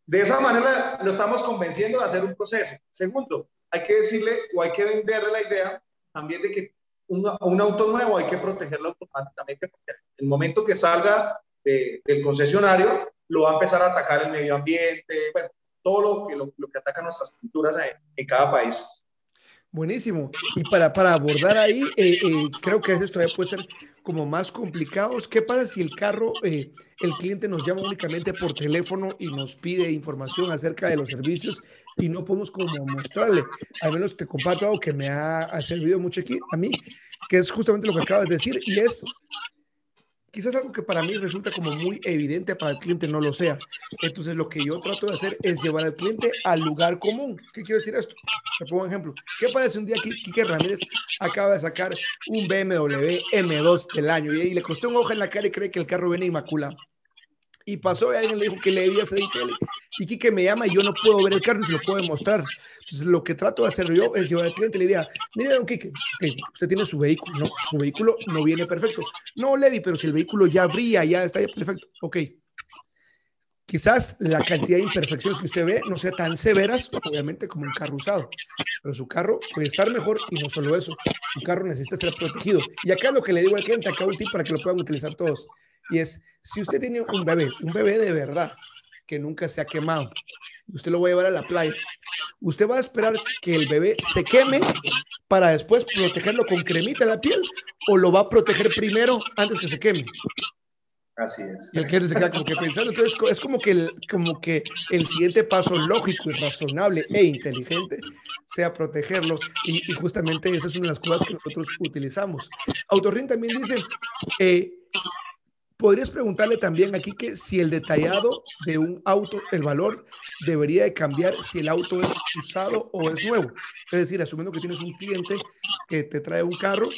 Speaker 2: De esa manera lo estamos convenciendo de hacer un proceso. Segundo, hay que decirle o hay que venderle la idea también de que un, un auto nuevo hay que protegerlo automáticamente porque el momento que salga del concesionario lo va a empezar a atacar el medio ambiente, bueno, todo lo que, lo, que ataca nuestras culturas en, en cada país.
Speaker 1: Buenísimo. Y para, para abordar ahí, eh, eh, creo que eso todavía puede ser como más complicados. ¿Qué pasa si el carro, eh, el cliente nos llama únicamente por teléfono y nos pide información acerca de los servicios y no podemos como mostrarle? Al menos te comparto algo que me ha, servido mucho aquí a mí, que es justamente lo que acabas de decir y es quizás algo que para mí resulta como muy evidente, para el cliente no lo sea. Entonces, lo que yo trato de hacer es llevar al cliente al lugar común. ¿Qué quiero decir esto? Te pongo un ejemplo. ¿Qué si un día Quique Ramírez acaba de sacar un BMW M2 del año y, le costó un ojo en la cara y cree que el carro viene inmaculado? Y pasó y alguien le dijo que le debía hacer. Y Quique me llama y yo no puedo ver el carro y se lo puedo mostrar. Entonces, lo que trato de hacer yo es llevar al cliente la idea, mire, don Quique, usted tiene su vehículo, ¿no? Su vehículo no viene perfecto. No, Levi, pero si el vehículo ya brilla, ya está perfecto. Ok. Quizás la cantidad de imperfecciones que usted ve no sea tan severas, obviamente, como un carro usado, pero su carro puede estar mejor y no solo eso, su carro necesita ser protegido. Y acá lo que le digo al cliente, acá un tip para que lo puedan utilizar todos y es, si usted tiene un bebé, un bebé de verdad, que nunca se ha quemado, usted lo va a llevar a la playa, usted va a esperar que el bebé se queme para después protegerlo con cremita en la piel o lo va a proteger primero antes que se queme.
Speaker 2: Así es.
Speaker 1: Y el que se queda como que pensando. Entonces, es como que, el, como que el siguiente paso lógico y razonable e inteligente sea protegerlo. Y, justamente esa es una de las cosas que nosotros utilizamos. Autorrin también dice, eh, Podrías preguntarle también aquí que si el detallado de un auto, el valor debería de cambiar si el auto es usado o es nuevo. Es decir, asumiendo que tienes un cliente que te trae un carro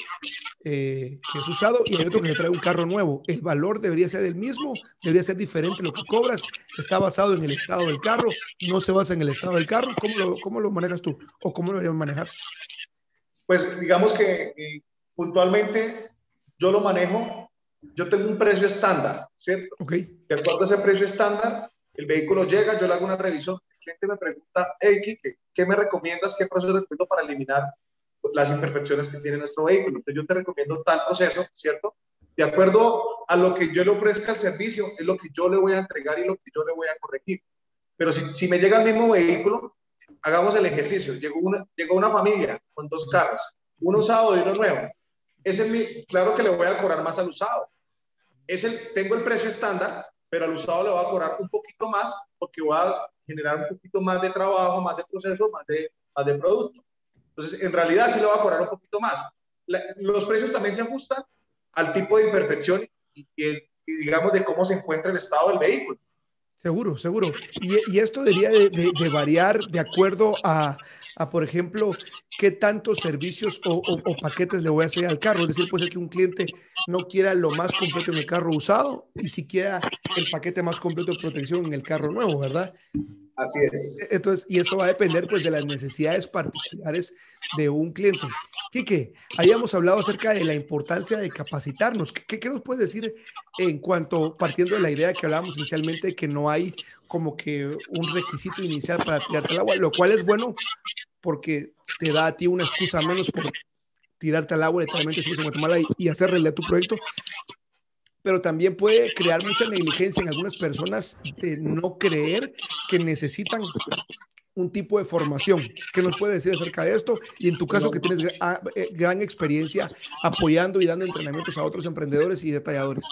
Speaker 1: eh, que es usado y hay otro que te trae un carro nuevo. ¿El valor debería ser el mismo? ¿Debería ser diferente lo que cobras? ¿Está basado en el estado del carro? ¿No se basa en el estado del carro? ¿Cómo lo, cómo lo manejas tú? ¿O cómo lo deberíamos manejar?
Speaker 2: Pues digamos que eh, puntualmente yo lo manejo yo tengo un precio estándar, ¿cierto?
Speaker 1: Okay.
Speaker 2: De acuerdo a ese precio estándar, el vehículo llega, yo le hago una revisión, el cliente me pregunta, hey, ¿qué, qué me recomiendas? ¿Qué proceso recomiendo para eliminar las imperfecciones que tiene nuestro vehículo. Entonces yo te recomiendo tal proceso, ¿cierto? De acuerdo a lo que yo le ofrezca el servicio, es lo que yo le voy a entregar y lo que yo le voy a corregir. Pero si, si me llega el mismo vehículo, hagamos el ejercicio. Llegó una, llegó una familia con dos carros, uno usado y uno nuevo. Es mi, claro que le voy a cobrar más al usado. Es el, tengo el precio estándar, pero al usado le voy a cobrar un poquito más porque voy a generar un poquito más de trabajo, más de proceso, más de, más de producto. Entonces, en realidad sí le va a cobrar un poquito más. los precios también se ajustan al tipo de imperfección y, digamos, de cómo se encuentra el estado del vehículo.
Speaker 1: Seguro, seguro. Y, esto debería de, variar de acuerdo a, a, por ejemplo, qué tantos servicios o, paquetes le voy a hacer al carro. Es decir, puede ser que un cliente no quiera lo más completo en el carro usado y si quiera el paquete más completo de protección en el carro nuevo, ¿verdad?
Speaker 2: Así es.
Speaker 1: Entonces, y eso va a depender pues de las necesidades particulares de un cliente. Quique, habíamos hablado acerca de la importancia de capacitarnos. ¿Qué, qué nos puedes decir en cuanto, partiendo de la idea que hablábamos inicialmente, que no hay como que un requisito inicial para tirarte al agua, lo cual es bueno porque te da a ti una excusa menos por tirarte al agua literalmente si en Guatemala y, y hacer realidad tu proyecto, pero también puede crear mucha negligencia en algunas personas de no creer que necesitan un tipo de formación. ¿Qué nos puede decir acerca de esto? Y en tu caso, que tienes ah, eh, gran experiencia apoyando y dando entrenamientos a otros emprendedores y detalladores.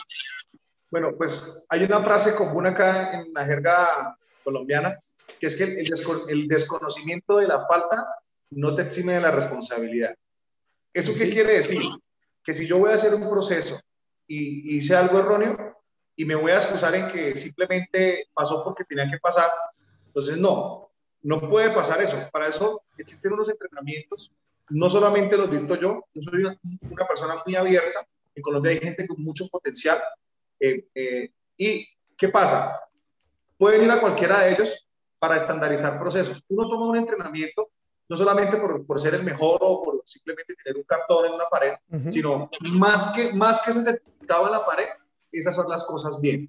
Speaker 2: Bueno, pues hay una frase común acá en la jerga colombiana, que es que el, desconocimiento de la falta no te exime de la responsabilidad. ¿Eso qué quiere decir? Que si yo voy a hacer un proceso y, hice algo erróneo y me voy a excusar en que simplemente pasó porque tenía que pasar. Entonces, no, no puede pasar eso. Para eso existen unos entrenamientos, no solamente los dicto yo, yo soy una, persona muy abierta, en Colombia hay gente con mucho potencial. Eh, eh, ¿Y qué pasa? Pueden ir a cualquiera de ellos para estandarizar procesos. Uno toma un entrenamiento no solamente por, por, ser el mejor o por simplemente tener un cartón en una pared, sino más que, más que ese certificado en la pared, esas son las cosas bien.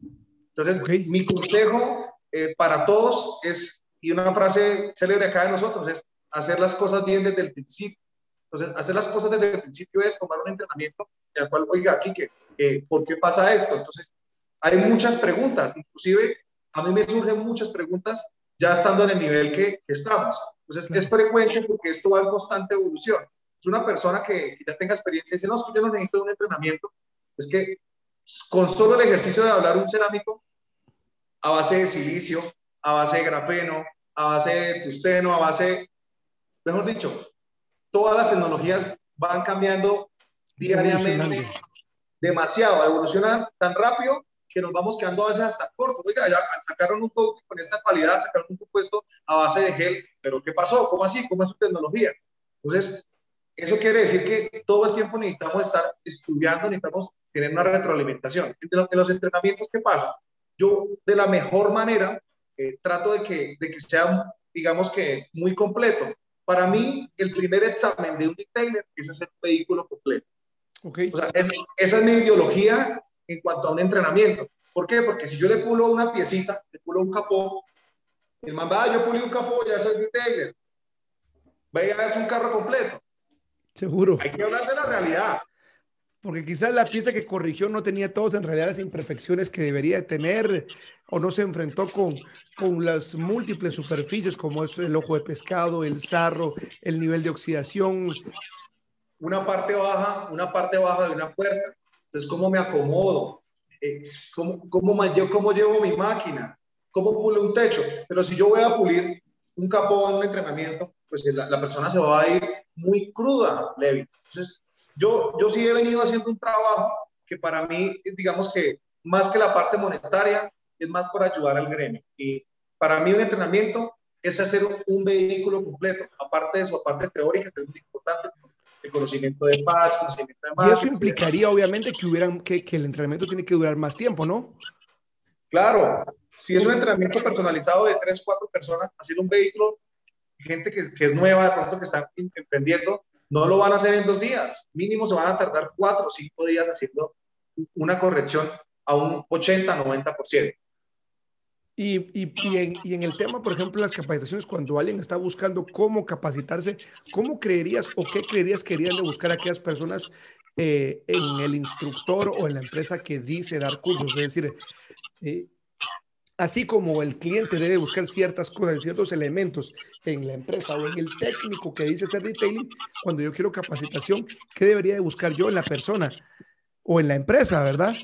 Speaker 2: Entonces, mi consejo eh, para todos es, y una frase célebre acá de nosotros, es hacer las cosas bien desde el principio. Entonces, hacer las cosas desde el principio es tomar un entrenamiento en el cual, oiga, aquí, eh, ¿por qué pasa esto? Entonces, hay muchas preguntas, inclusive a mí me surgen muchas preguntas ya estando en el nivel que, que estamos. Entonces, es frecuente porque esto va en constante evolución. Es una persona que, ya tenga experiencia y dice, no, es que yo no necesito un entrenamiento. Es que con solo el ejercicio de hablar un cerámico a base de silicio, a base de grafeno, a base de tusteno, a base, mejor dicho, todas las tecnologías van cambiando diariamente demasiado, evolucionan tan rápido que nos vamos quedando a veces hasta cortos. Oiga, ya sacaron un poco con esta calidad, sacaron un compuesto a base de gel, pero ¿qué pasó? ¿Cómo así? ¿Cómo es su tecnología? Entonces, eso quiere decir que todo el tiempo necesitamos estar estudiando, necesitamos tener una retroalimentación. En los entrenamientos, ¿qué pasa? Yo, de la mejor manera, eh, trato de que, de que sea, digamos que, muy completo. Para mí, el primer examen de un detailer es hacer un vehículo completo. Okay. O sea, esa es mi ideología en cuanto a un entrenamiento. ¿Por qué? Porque si yo le pulo una piecita, le pulo un capó, el man va, ah, yo pulí un capó, ya soy detailer. Vaya, es un carro completo.
Speaker 1: Seguro.
Speaker 2: Hay que hablar de la realidad.
Speaker 1: Porque quizás la pieza que corrigió no tenía todas en realidad las imperfecciones que debería tener o no se enfrentó con, con las múltiples superficies como es el ojo de pescado, el sarro, el nivel de oxidación.
Speaker 2: Una parte baja, una parte baja de una puerta entonces, ¿cómo me acomodo? Eh, ¿cómo, cómo, ¿Cómo llevo mi máquina? ¿Cómo pulo un techo? Pero si yo voy a pulir un capó en un entrenamiento, pues la, la, persona se va a ir muy cruda, Levi. Entonces, yo, yo sí he venido haciendo un trabajo que para mí, digamos que más que la parte monetaria, es más por ayudar al gremio. Y para mí un entrenamiento es hacer un vehículo completo, aparte de su parte teórica, que es muy importante, el conocimiento de paz, conocimiento de
Speaker 1: Y eso implicaría, obviamente, que, hubieran, que, que el entrenamiento tiene que durar más tiempo, ¿no?
Speaker 2: Claro, si es un entrenamiento personalizado de tres, cuatro personas, hacer un vehículo, gente que, que, es nueva, de pronto que están emprendiendo, no lo van a hacer en dos días. Mínimo se van a tardar cuatro o cinco días haciendo una corrección a un 80, 90%.
Speaker 1: Y, y, en, y, en, el tema, por ejemplo, las capacitaciones, cuando alguien está buscando cómo capacitarse, ¿cómo creerías o qué creerías que de buscar a aquellas personas eh, en el instructor o en la empresa que dice dar cursos? Es decir, eh, así como el cliente debe buscar ciertas cosas, ciertos elementos en la empresa o en el técnico que dice ser detailing, cuando yo quiero capacitación, ¿qué debería de buscar yo en la persona o en la empresa, verdad?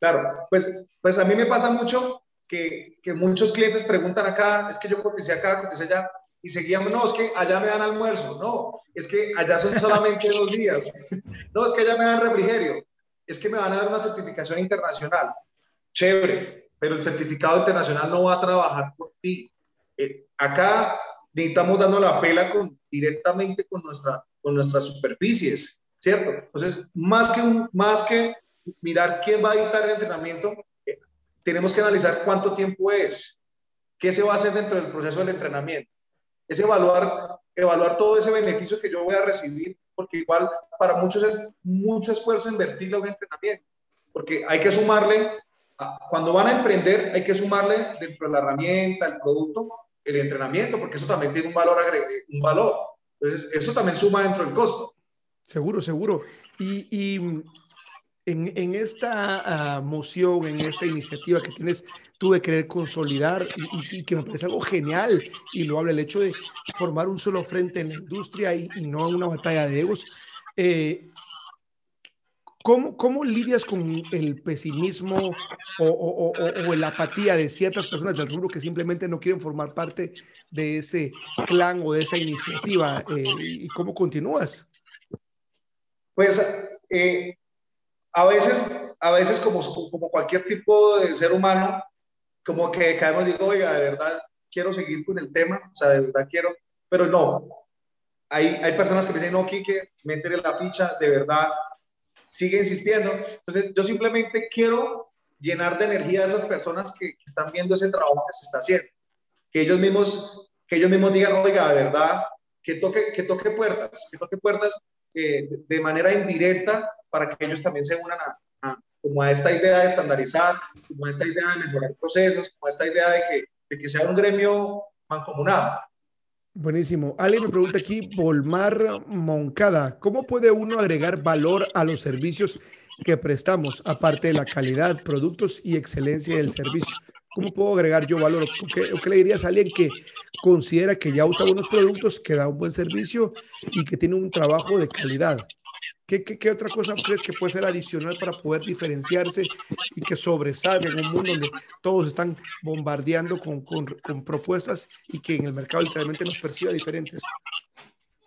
Speaker 2: Claro, pues, pues a mí me pasa mucho que, que, muchos clientes preguntan acá, es que yo coticé acá, coticé allá, y seguíamos, no, es que allá me dan almuerzo, no, es que allá son solamente dos días, no, es que allá me dan refrigerio, es que me van a dar una certificación internacional, chévere, pero el certificado internacional no va a trabajar por ti. Eh, acá necesitamos dando la pela con, directamente con, nuestra, con nuestras superficies, ¿cierto? Entonces, más que, un, más que mirar quién va a editar el entrenamiento, tenemos que analizar cuánto tiempo es, qué se va a hacer dentro del proceso del entrenamiento. Es evaluar, evaluar todo ese beneficio que yo voy a recibir, porque igual para muchos es mucho esfuerzo invertirle a un entrenamiento, porque hay que sumarle, cuando van a emprender, hay que sumarle dentro de la herramienta, el producto, el entrenamiento, porque eso también tiene un valor, un valor. Entonces, eso también suma dentro del costo.
Speaker 1: Seguro, seguro. Y, y en, esta ah, moción, en esta iniciativa que tienes tú de querer consolidar y, que me parece algo genial y lo habla el hecho de formar un solo frente en la industria y, no una batalla de egos. Eh, ¿cómo, ¿Cómo lidias con el pesimismo o, o, o, la apatía de ciertas personas del rubro que simplemente no quieren formar parte de ese clan o de esa iniciativa? Eh, ¿Y cómo continúas?
Speaker 2: Pues eh, a veces, a veces como, como cualquier tipo de ser humano, como que caemos y digo, oiga, de verdad quiero seguir con el tema, o sea, de verdad quiero, pero no. Hay, hay personas que me dicen, no, Quique, métele la ficha, de verdad, sigue insistiendo. Entonces, yo simplemente quiero llenar de energía a esas personas que, están viendo ese trabajo que se está haciendo. Que ellos mismos, que ellos mismos digan, oiga, de verdad, que toque, que toque puertas, que toque puertas eh, de manera indirecta para que ellos también se unan a, como a esta idea de estandarizar, como a esta idea de mejorar procesos, como a esta idea de que, de que sea un gremio mancomunado.
Speaker 1: Buenísimo. Alguien me pregunta aquí, Volmar Moncada, ¿cómo puede uno agregar valor a los servicios que prestamos, aparte de la calidad, productos y excelencia del servicio? ¿Cómo puedo agregar yo valor? ¿Qué, ¿Qué, le dirías a alguien que considera que ya usa buenos productos, que da un buen servicio y que tiene un trabajo de calidad? ¿Qué, qué, otra cosa crees que puede ser adicional para poder diferenciarse y que sobresalga en un mundo donde todos están bombardeando con, con, con propuestas y que en el mercado literalmente nos perciba diferentes?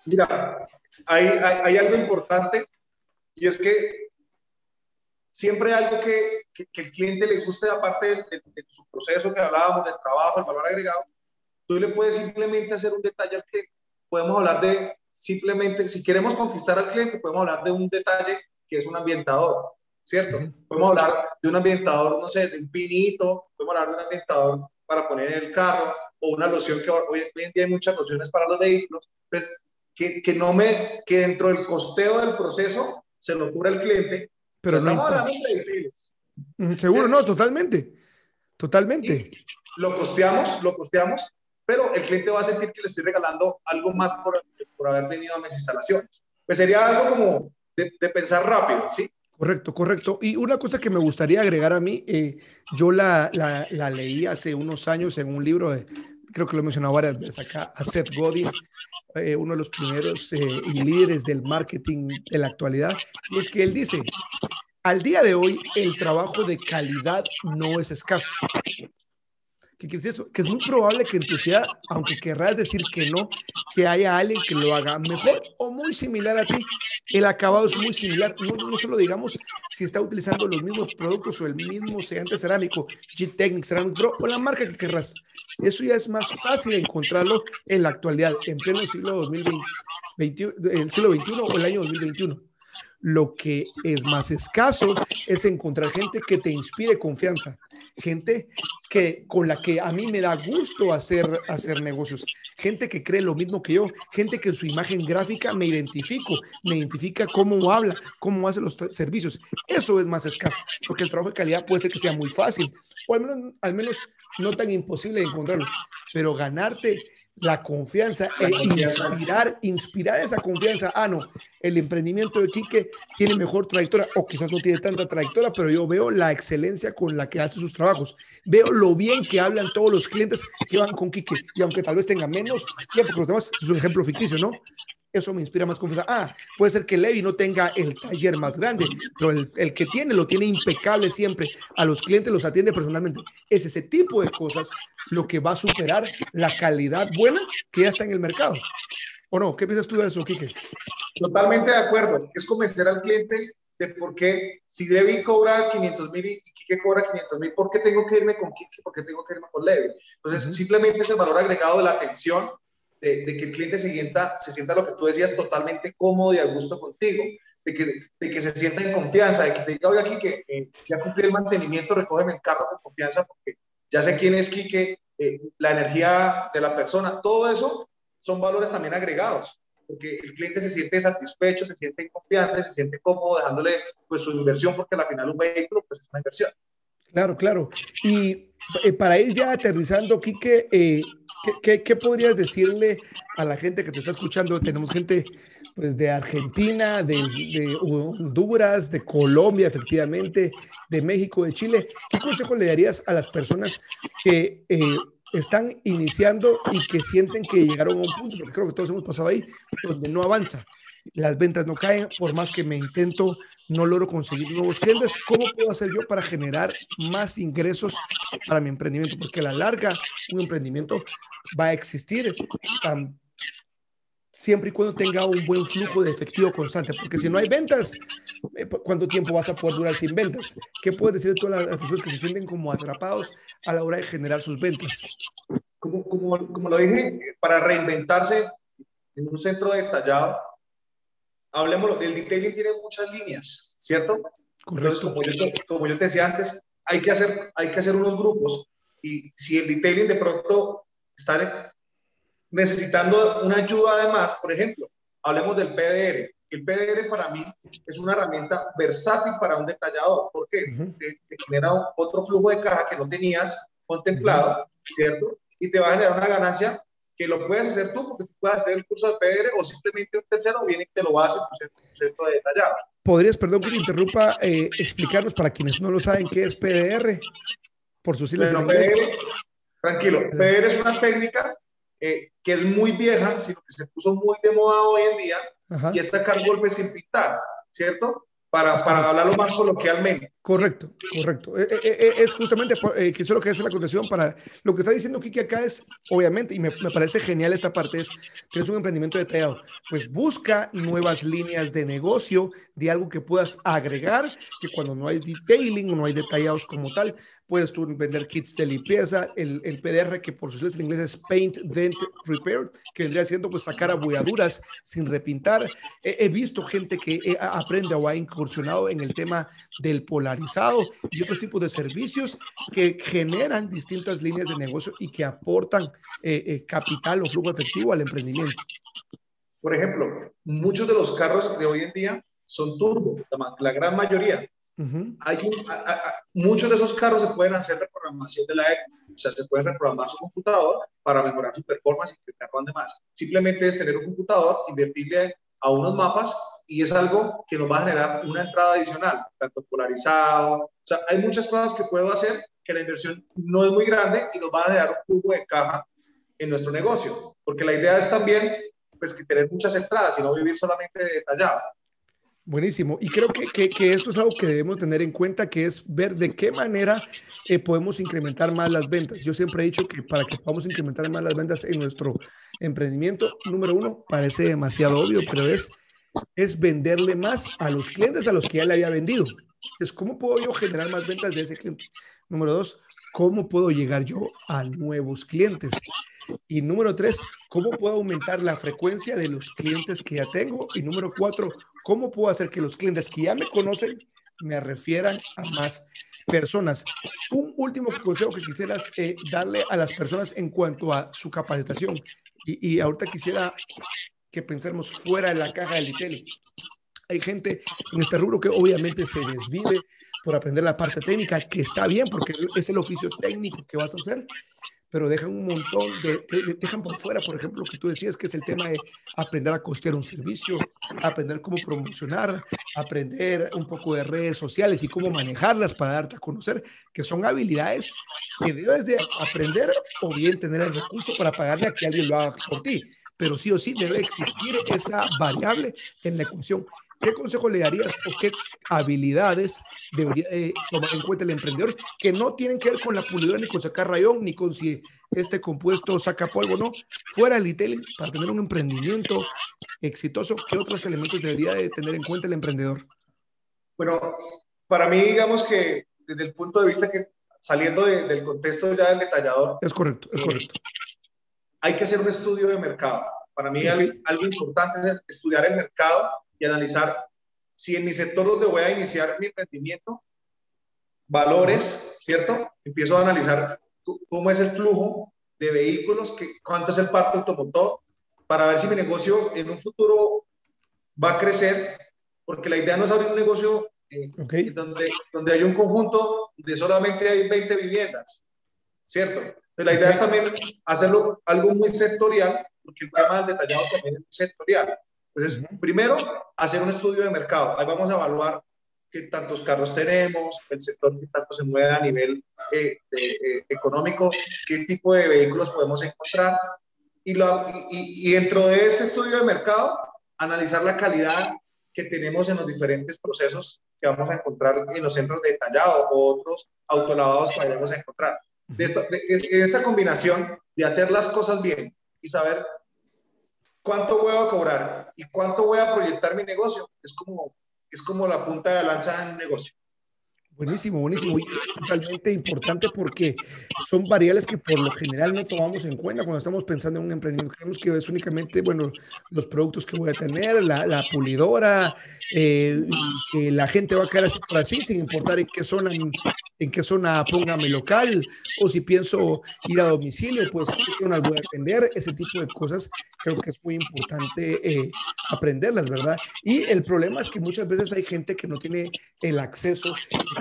Speaker 2: Mira, hay, hay, hay algo importante y es que siempre hay algo que, que, que el cliente le guste, aparte de, de, de, su proceso que hablábamos, del trabajo, el valor agregado, tú le puedes simplemente hacer un detalle al cliente. Podemos hablar de simplemente, si queremos conquistar al cliente, podemos hablar de un detalle que es un ambientador, ¿cierto? Podemos hablar de un ambientador, no sé, de un pinito, podemos hablar de un ambientador para poner en el carro, o una loción que hoy, en día hay muchas lociones para los vehículos, pues que, que, no me, que dentro del costeo del proceso se lo cubra el cliente.
Speaker 1: Pero o sea, no estamos hablando de Seguro, ¿sí? no, totalmente. Totalmente.
Speaker 2: Y lo costeamos, lo costeamos, pero el cliente va a sentir que le estoy regalando algo más por, por haber venido a mis instalaciones. Pues sería algo como de, de pensar rápido, ¿sí?
Speaker 1: Correcto, correcto. Y una cosa que me gustaría agregar a mí, eh, yo la, la, la, leí hace unos años en un libro, de, creo que lo he mencionado varias veces acá, a Seth Godin, eh, uno de los primeros eh, y líderes del marketing de la actualidad, y es que él dice, al día de hoy el trabajo de calidad no es escaso. ¿Qué quiere decir eso? Que es muy probable que en tu ciudad, aunque querrás decir que no, que haya alguien que lo haga mejor o muy similar a ti. El acabado es muy similar. No, solo digamos si está utilizando los mismos productos o el mismo sellante cerámico, G-Technic, Ceramic Pro o la marca que querrás. Eso ya es más fácil encontrarlo en la actualidad, en pleno siglo 2020, el siglo XXI o el año 2021. Lo que es más escaso es encontrar gente que te inspire confianza, gente que, con la que a mí me da gusto hacer, hacer negocios, gente que cree lo mismo que yo, gente que en su imagen gráfica me identifico, me identifica cómo habla, cómo hace los servicios. Eso es más escaso, porque el trabajo de calidad puede ser que sea muy fácil, o al menos, al menos no tan imposible de encontrarlo, pero ganarte la confianza e inspirar, inspirar esa confianza. Ah, no, el emprendimiento de Quique tiene mejor trayectoria o quizás no tiene tanta trayectoria, pero yo veo la excelencia con la que hace sus trabajos. Veo lo bien que hablan todos los clientes que van con Quique y aunque tal vez tenga menos tiempo que los demás, es un ejemplo ficticio, ¿no? Eso me inspira más confianza. Ah, puede ser que Levi no tenga el taller más grande, pero el, el, que tiene lo tiene impecable siempre. A los clientes los atiende personalmente. Es ese tipo de cosas lo que va a superar la calidad buena que ya está en el mercado. ¿O no? ¿Qué piensas tú de eso, Kike?
Speaker 2: Totalmente de acuerdo. Es convencer al cliente de por qué, si Levi cobra 500 mil y Kike cobra 500 mil, ¿por qué tengo que irme con Kike? ¿Por qué tengo que irme con Levi? Entonces, simplemente es el valor agregado de la atención de, que el cliente se sienta, se sienta lo que tú decías totalmente cómodo y a gusto contigo, de que, de que se sienta en confianza, de que te diga, oye, aquí que ya cumplí el mantenimiento, recógeme el carro con confianza porque ya sé quién es Quique, eh, la energía de la persona, todo eso son valores también agregados, porque el cliente se siente satisfecho, se siente en confianza, se siente cómodo dejándole pues su inversión, porque al final un vehículo pues es una inversión.
Speaker 1: Claro, claro. Y eh, para ir ya aterrizando, Quique, eh, ¿qué, podrías decirle a la gente que te está escuchando? Tenemos gente pues, de Argentina, de, Honduras, de Colombia, efectivamente, de México, de Chile. ¿Qué consejo le darías a las personas que eh, están iniciando y que sienten que llegaron a un punto, porque creo que todos hemos pasado ahí, donde no avanza? Las ventas no caen, por más que me intento no logro conseguir nuevos clientes, ¿cómo puedo hacer yo para generar más ingresos para mi emprendimiento? Porque a la larga un emprendimiento va a existir siempre y cuando tenga un buen flujo de efectivo constante, porque si no hay ventas, eh, ¿cuánto tiempo vas a poder durar sin ventas? ¿Qué puedes decir a todas las personas que se sienten como atrapados a la hora de generar sus ventas?
Speaker 2: Como, como, como lo dije, para reinventarse en un centro detallado, hablemos del detailing tiene muchas líneas, ¿cierto? Entonces, como yo, como yo te decía antes, hay que, hacer, hay que hacer unos grupos y si el detailing de pronto está necesitando una ayuda además, por ejemplo, hablemos del PDR. El PDR para mí es una herramienta versátil para un detallador, porque te, genera otro flujo de caja que no tenías contemplado, ¿cierto? Y te va a generar una ganancia que lo puedes hacer tú, porque tú puedes hacer el curso de PDR o simplemente un tercero viene y te lo va a hacer centro de detallado.
Speaker 1: ¿Podrías, perdón que te interrumpa, eh, explicarnos para quienes no lo saben qué es PDR? Por sus siglas
Speaker 2: bueno, PDR, Tranquilo, PDR es una técnica eh, que es muy vieja, sino que se puso muy de moda hoy en día, y es sacar golpes sin pintar, ¿cierto? Para, para hablarlo más coloquialmente.
Speaker 1: Correcto, correcto. Eh, eh, eh, es justamente que eso es lo que hace la condición para lo que está diciendo Kiki acá es, obviamente, y me, me, parece genial esta parte, es que es un emprendimiento detallado. Pues busca nuevas líneas de negocio, de algo que puedas agregar, que cuando no hay detailing, no hay detallados como tal, puedes tú vender kits de limpieza, el, el PDR que por sus en inglés es Paint, Dent, Repair, que vendría siendo pues sacar abolladuras sin repintar. He, visto gente que aprende o ha incursionado en el tema del polarizado y otros tipos de servicios que generan distintas líneas de negocio y que aportan eh, eh, capital o flujo efectivo al emprendimiento.
Speaker 2: Por ejemplo, muchos de los carros de hoy en día son turbo, la, la gran mayoría hay muchos de esos carros se pueden hacer reprogramación de la ECO, o sea, se pueden reprogramar su computador para mejorar su performance y que te más. Simplemente es tener un computador, invertirle a unos mapas y es algo que nos va a generar una entrada adicional, tanto polarizado. O sea, hay muchas cosas que puedo hacer que la inversión no es muy grande y nos va a generar un flujo de caja en nuestro negocio, porque la idea es también pues, que tener muchas entradas y no vivir solamente de detallado.
Speaker 1: Buenísimo. Y creo que, que, esto es algo que debemos tener en cuenta, que es ver de qué manera eh, podemos incrementar más las ventas. Yo siempre he dicho que para que podamos incrementar más las ventas en nuestro emprendimiento, número uno, parece demasiado obvio, pero es, es venderle más a los clientes a los que ya le había vendido. Es cómo puedo yo generar más ventas de ese cliente. Número dos, cómo puedo llegar yo a nuevos clientes. Y número tres, cómo puedo aumentar la frecuencia de los clientes que ya tengo. Y número cuatro, ¿Cómo puedo hacer que los clientes que ya me conocen me refieran a más personas? Un último consejo que quisieras eh, darle a las personas en cuanto a su capacitación. Y, y ahorita quisiera que pensemos fuera de la caja del ITEL. Hay gente en este rubro que obviamente se desvive por aprender la parte técnica, que está bien porque es el oficio técnico que vas a hacer, pero dejan un montón de, dejan por fuera, por ejemplo, lo que tú decías, que es el tema de aprender a costear un servicio, aprender cómo promocionar, aprender un poco de redes sociales y cómo manejarlas para darte a conocer, que son habilidades que debes de aprender o bien tener el recurso para pagarle a que alguien lo haga por ti. Pero sí o sí debe existir esa variable en la ecuación. ¿Qué consejo le darías o qué habilidades debería tomar en cuenta el emprendedor que no tienen que ver con la pulidora ni con sacar rayón ni con si este compuesto saca polvo no? Fuera el detailing para tener un emprendimiento exitoso, ¿qué otros elementos debería de tener en cuenta el emprendedor?
Speaker 2: Bueno, para mí digamos que desde el punto de vista que saliendo del contexto ya del detallador.
Speaker 1: Es correcto, es correcto.
Speaker 2: Hay que hacer un estudio de mercado. Para mí algo importante es estudiar el mercado y analizar si en mi sector donde voy a iniciar mi emprendimiento, valores, ¿cierto? Empiezo a analizar cómo es el flujo de vehículos, que, cuánto es el parque automotor, para ver si mi negocio en un futuro va a crecer, porque la idea no es abrir un negocio eh, donde, donde hay un conjunto de solamente hay 20 viviendas, ¿cierto? Pero la idea es también hacerlo algo muy sectorial, porque el tema del detallado también es sectorial. Entonces, primero, hacer un estudio de mercado. Ahí vamos a evaluar qué tantos carros tenemos, el sector que tanto se mueve a nivel eh, eh, económico, qué tipo de vehículos podemos encontrar. Y, y, dentro de ese estudio de mercado, analizar la calidad que tenemos en los diferentes procesos que vamos a encontrar en los centros de detallado o otros autolavados que vayamos a encontrar. De esta, de, de esta combinación de hacer las cosas bien y saber cuánto voy a cobrar y cuánto voy a proyectar mi negocio, es como, es como la punta de lanza en un negocio.
Speaker 1: Buenísimo, buenísimo. Y es totalmente importante porque son variables que por lo general no tomamos en cuenta cuando estamos pensando en un emprendimiento. Creemos que es únicamente, bueno, los productos que voy a tener, la, la pulidora, eh, que la gente va a caer así por así, sin importar en qué zona, en, qué zona póngame local, o si pienso ir a domicilio, pues qué zonas voy a atender, ese tipo de cosas creo que es muy importante eh, aprenderlas, ¿verdad? Y el problema es que muchas veces hay gente que no tiene el acceso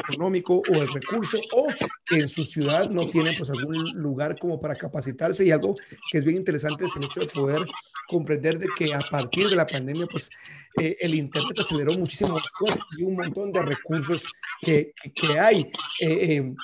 Speaker 1: económico o el recurso o que en su ciudad no tienen pues algún lugar como para capacitarse y algo que es bien interesante es el hecho de poder comprender de que a partir de la pandemia pues eh, el internet aceleró muchísimas cosas y un montón de recursos que, que, hay. Eh, eh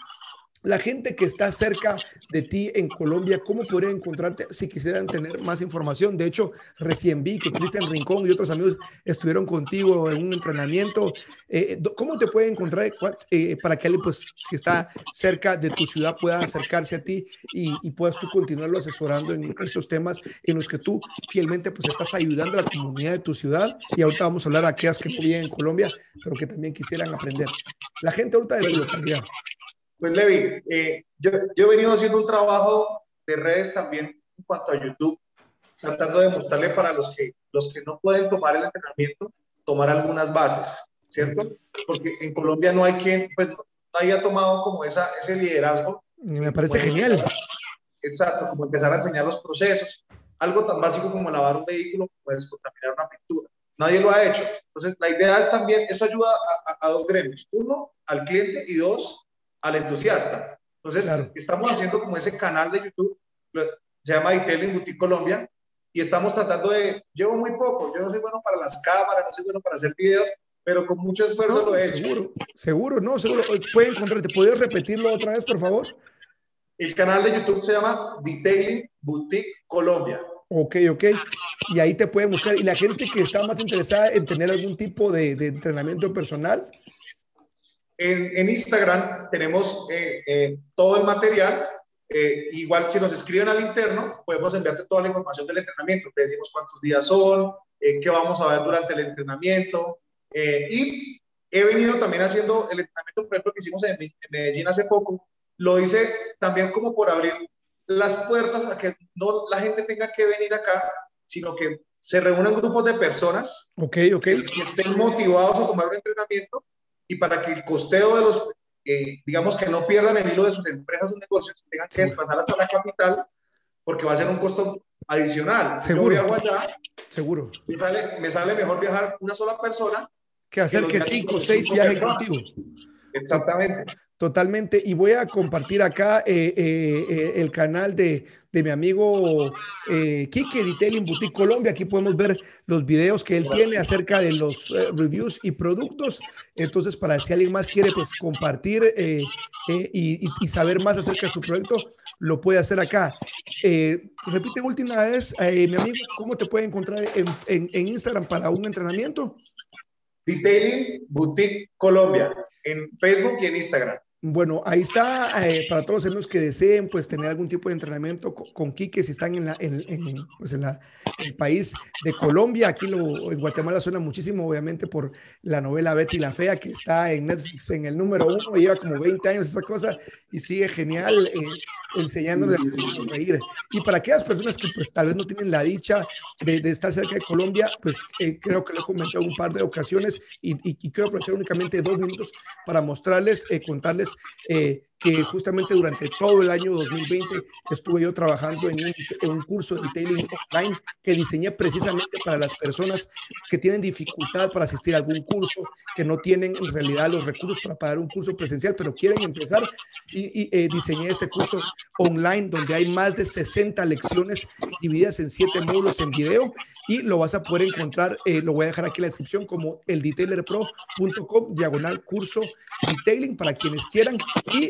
Speaker 1: la gente que está cerca de ti en Colombia, ¿cómo podría encontrarte si quisieran tener más información? De hecho, recién vi que Cristian Rincón y otros amigos estuvieron contigo en un entrenamiento. Eh, ¿Cómo te puede encontrar eh, para que alguien, pues, si está cerca de tu ciudad, pueda acercarse a ti y, puedas tú continuarlo asesorando en esos temas en los que tú fielmente, pues, estás ayudando a la comunidad de tu ciudad? Y ahorita vamos a hablar a aquellas que viven en Colombia, pero que también quisieran aprender. La gente ahorita de tu localidad.
Speaker 2: Pues Levi, eh, yo, yo, he venido haciendo un trabajo de redes también en cuanto a YouTube, tratando de mostrarle para los que, los que no pueden tomar el entrenamiento, tomar algunas bases, ¿cierto? Porque en Colombia no hay quien, pues no haya tomado como esa, ese liderazgo.
Speaker 1: Me parece genial.
Speaker 2: exacto, como empezar a enseñar los procesos. Algo tan básico como lavar un vehículo, puedes contaminar una pintura. Nadie lo ha hecho. Entonces, la idea es también, eso ayuda a, a dos gremios. Uno, al cliente y dos, al entusiasta. Entonces, estamos haciendo como ese canal de YouTube, se llama Detailing Boutique Colombia, y estamos tratando de, llevo muy poco, yo no soy bueno para las cámaras, no soy bueno para hacer videos, pero con mucho esfuerzo lo he hecho.
Speaker 1: Seguro, seguro, no, seguro. Puede encontrarte, ¿puedes repetirlo otra vez, por favor?
Speaker 2: El canal de YouTube se llama Detailing Boutique Colombia.
Speaker 1: Ok, ok. Y ahí te pueden buscar. Y la gente que está más interesada en tener algún tipo de, de entrenamiento personal,
Speaker 2: en, Instagram tenemos eh, eh, todo el material. Eh, igual si nos escriben al interno, podemos enviarte toda la información del entrenamiento. Te decimos cuántos días son, qué vamos a ver durante el entrenamiento. y he venido también haciendo el entrenamiento, por ejemplo, que hicimos en, Medellín hace poco. Lo hice también como por abrir las puertas a que no la gente tenga que venir acá, sino que se reúnan grupos de personas
Speaker 1: okay, okay.
Speaker 2: que estén motivados a tomar un entrenamiento y para que el costeo de los, eh, digamos que no pierdan el hilo de sus empresas, sus negocios, tengan que desplazar hasta la capital, porque va a ser un costo adicional.
Speaker 1: Seguro.
Speaker 2: Yo viajo allá,
Speaker 1: seguro.
Speaker 2: Me sale, me sale mejor viajar una sola persona
Speaker 1: que hacer que, cinco o seis viajes contigo.
Speaker 2: Exactamente.
Speaker 1: Totalmente. Y voy a compartir acá eh, eh, eh, el canal de, de, mi amigo Kike Detailing Boutique Colombia. Aquí podemos ver los videos que él tiene acerca de los reviews y productos. Entonces, para si alguien más quiere pues, compartir y, y, saber más acerca de su proyecto, lo puede hacer acá. repite última vez, mi amigo, ¿cómo te puede encontrar en, en, en Instagram para un entrenamiento?
Speaker 2: Detailing Boutique Colombia en Facebook y en Instagram.
Speaker 1: Bueno, ahí está eh, para todos los que deseen pues tener algún tipo de entrenamiento con, con Quique si están en, la, pues, el país de Colombia. Aquí lo, en Guatemala suena muchísimo, obviamente, por la novela Betty la Fea que está en Netflix en el número uno, lleva como 20 años esa cosa y sigue genial. Eh, a reír. Y para aquellas personas que pues tal vez no tienen la dicha de, estar cerca de Colombia, pues eh, creo que lo he comentado un par de ocasiones y, y, y, quiero aprovechar únicamente dos minutos para mostrarles, eh, contarles eh, que justamente durante todo el año 2020 estuve yo trabajando en un, en un, curso de detailing online que diseñé precisamente para las personas que tienen dificultad para asistir a algún curso, que no tienen en realidad los recursos para pagar un curso presencial, pero quieren empezar. Y, y eh, diseñé este curso online donde hay más de 60 lecciones divididas en 7 módulos en video y lo vas a poder encontrar, eh, lo voy a dejar aquí en la descripción como el detailerpro.com diagonal curso detailing para quienes quieran. Y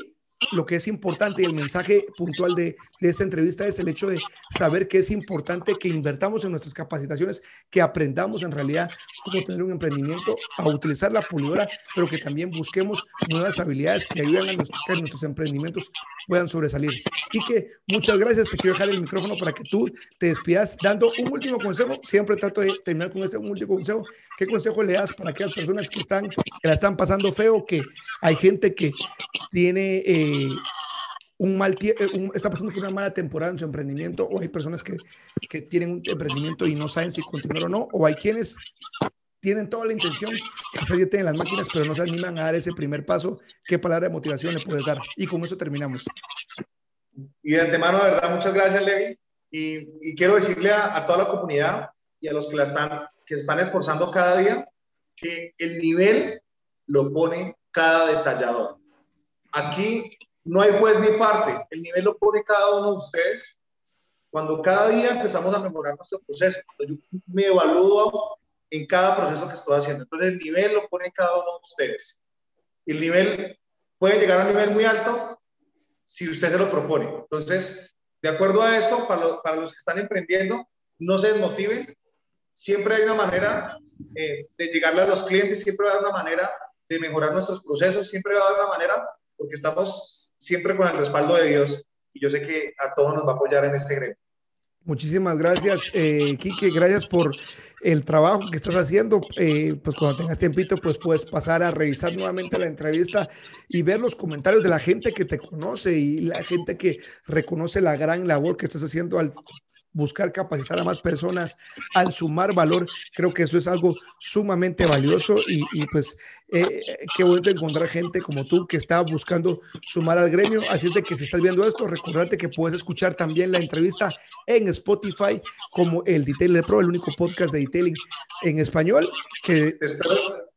Speaker 1: lo que es importante y el mensaje puntual de, esta entrevista es el hecho de saber que es importante que invertamos en nuestras capacitaciones, que aprendamos en realidad cómo tener un emprendimiento, a utilizar la pulidora, pero que también busquemos nuevas habilidades que ayuden a que nuestros emprendimientos puedan sobresalir. Quique, muchas gracias. Te quiero dejar el micrófono para que tú te despidas dando un último consejo. Siempre trato de terminar con este último consejo. ¿Qué consejo le das para aquellas personas que están que la están pasando feo, que hay gente que tiene eh, un mal un, está pasando por una mala temporada en su emprendimiento o hay personas que, que tienen un emprendimiento y no saben si continuar o no o hay quienes tienen toda la intención, quizás ya tienen las máquinas, pero no se animan a dar ese primer paso. ¿Qué palabra de motivación le puedes dar? Y con eso terminamos.
Speaker 2: Y de antemano, de verdad, muchas gracias, Levi. Y, y quiero decirle a, a, toda la comunidad y a los que, la están, que se están esforzando cada día que el nivel lo pone cada detallador. Aquí no hay juez ni parte, el nivel lo pone cada uno de ustedes. Cuando cada día empezamos a mejorar nuestro proceso, cuando yo me evalúo en cada proceso que estoy haciendo. Entonces el nivel lo pone cada uno de ustedes. El nivel puede llegar a un nivel muy alto si usted se lo propone. Entonces, de acuerdo a esto, para, lo, para los que están emprendiendo, no se desmotiven. Siempre hay una manera eh, de llegarle a los clientes, siempre va a haber una manera de mejorar nuestros procesos, siempre va a haber una manera, porque estamos siempre con el respaldo de Dios y yo sé que a todos nos va a apoyar en este gremio.
Speaker 1: Muchísimas gracias, eh, Quique. Gracias por el trabajo que estás haciendo. Eh, pues cuando tengas tiempito, pues puedes pasar a revisar nuevamente la entrevista y ver los comentarios de la gente que te conoce y la gente que reconoce la gran labor que estás haciendo al buscar capacitar a más personas, al sumar valor, creo que eso es algo sumamente valioso y, pues eh, qué bonito encontrar gente como tú que está buscando sumar al gremio. Así es de que si estás viendo esto, recordate que puedes escuchar también la entrevista en Spotify como el Detailer Pro, el único podcast de detailing en español. Que...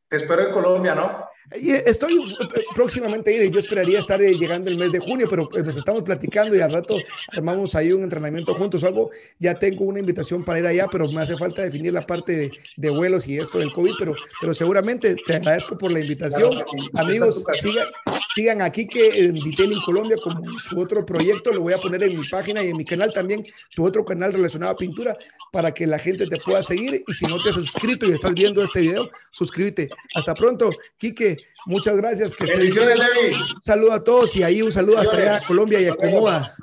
Speaker 2: Te espero en Colombia, ¿no?
Speaker 1: Estoy próximamente ir, yo esperaría estar eh, llegando el mes de junio, pero pues nos estamos platicando y al rato armamos ahí un entrenamiento juntos o algo. Ya tengo una invitación para ir allá, pero me hace falta definir la parte de, de vuelos y esto del COVID, pero, pero seguramente te agradezco por la invitación. Claro, sí. Amigos, sigan, sigan aquí que en Detailing Colombia como su otro proyecto, lo voy a poner en mi página y en mi canal también, tu otro canal relacionado a pintura, para que la gente te pueda seguir y si no te has suscrito y estás viendo este video, suscríbete. Hasta pronto, Quique. Muchas gracias.
Speaker 2: Que Bendiciones, Levi.
Speaker 1: Un saludo a todos y ahí un saludo hasta allá a Colombia y a Comoda.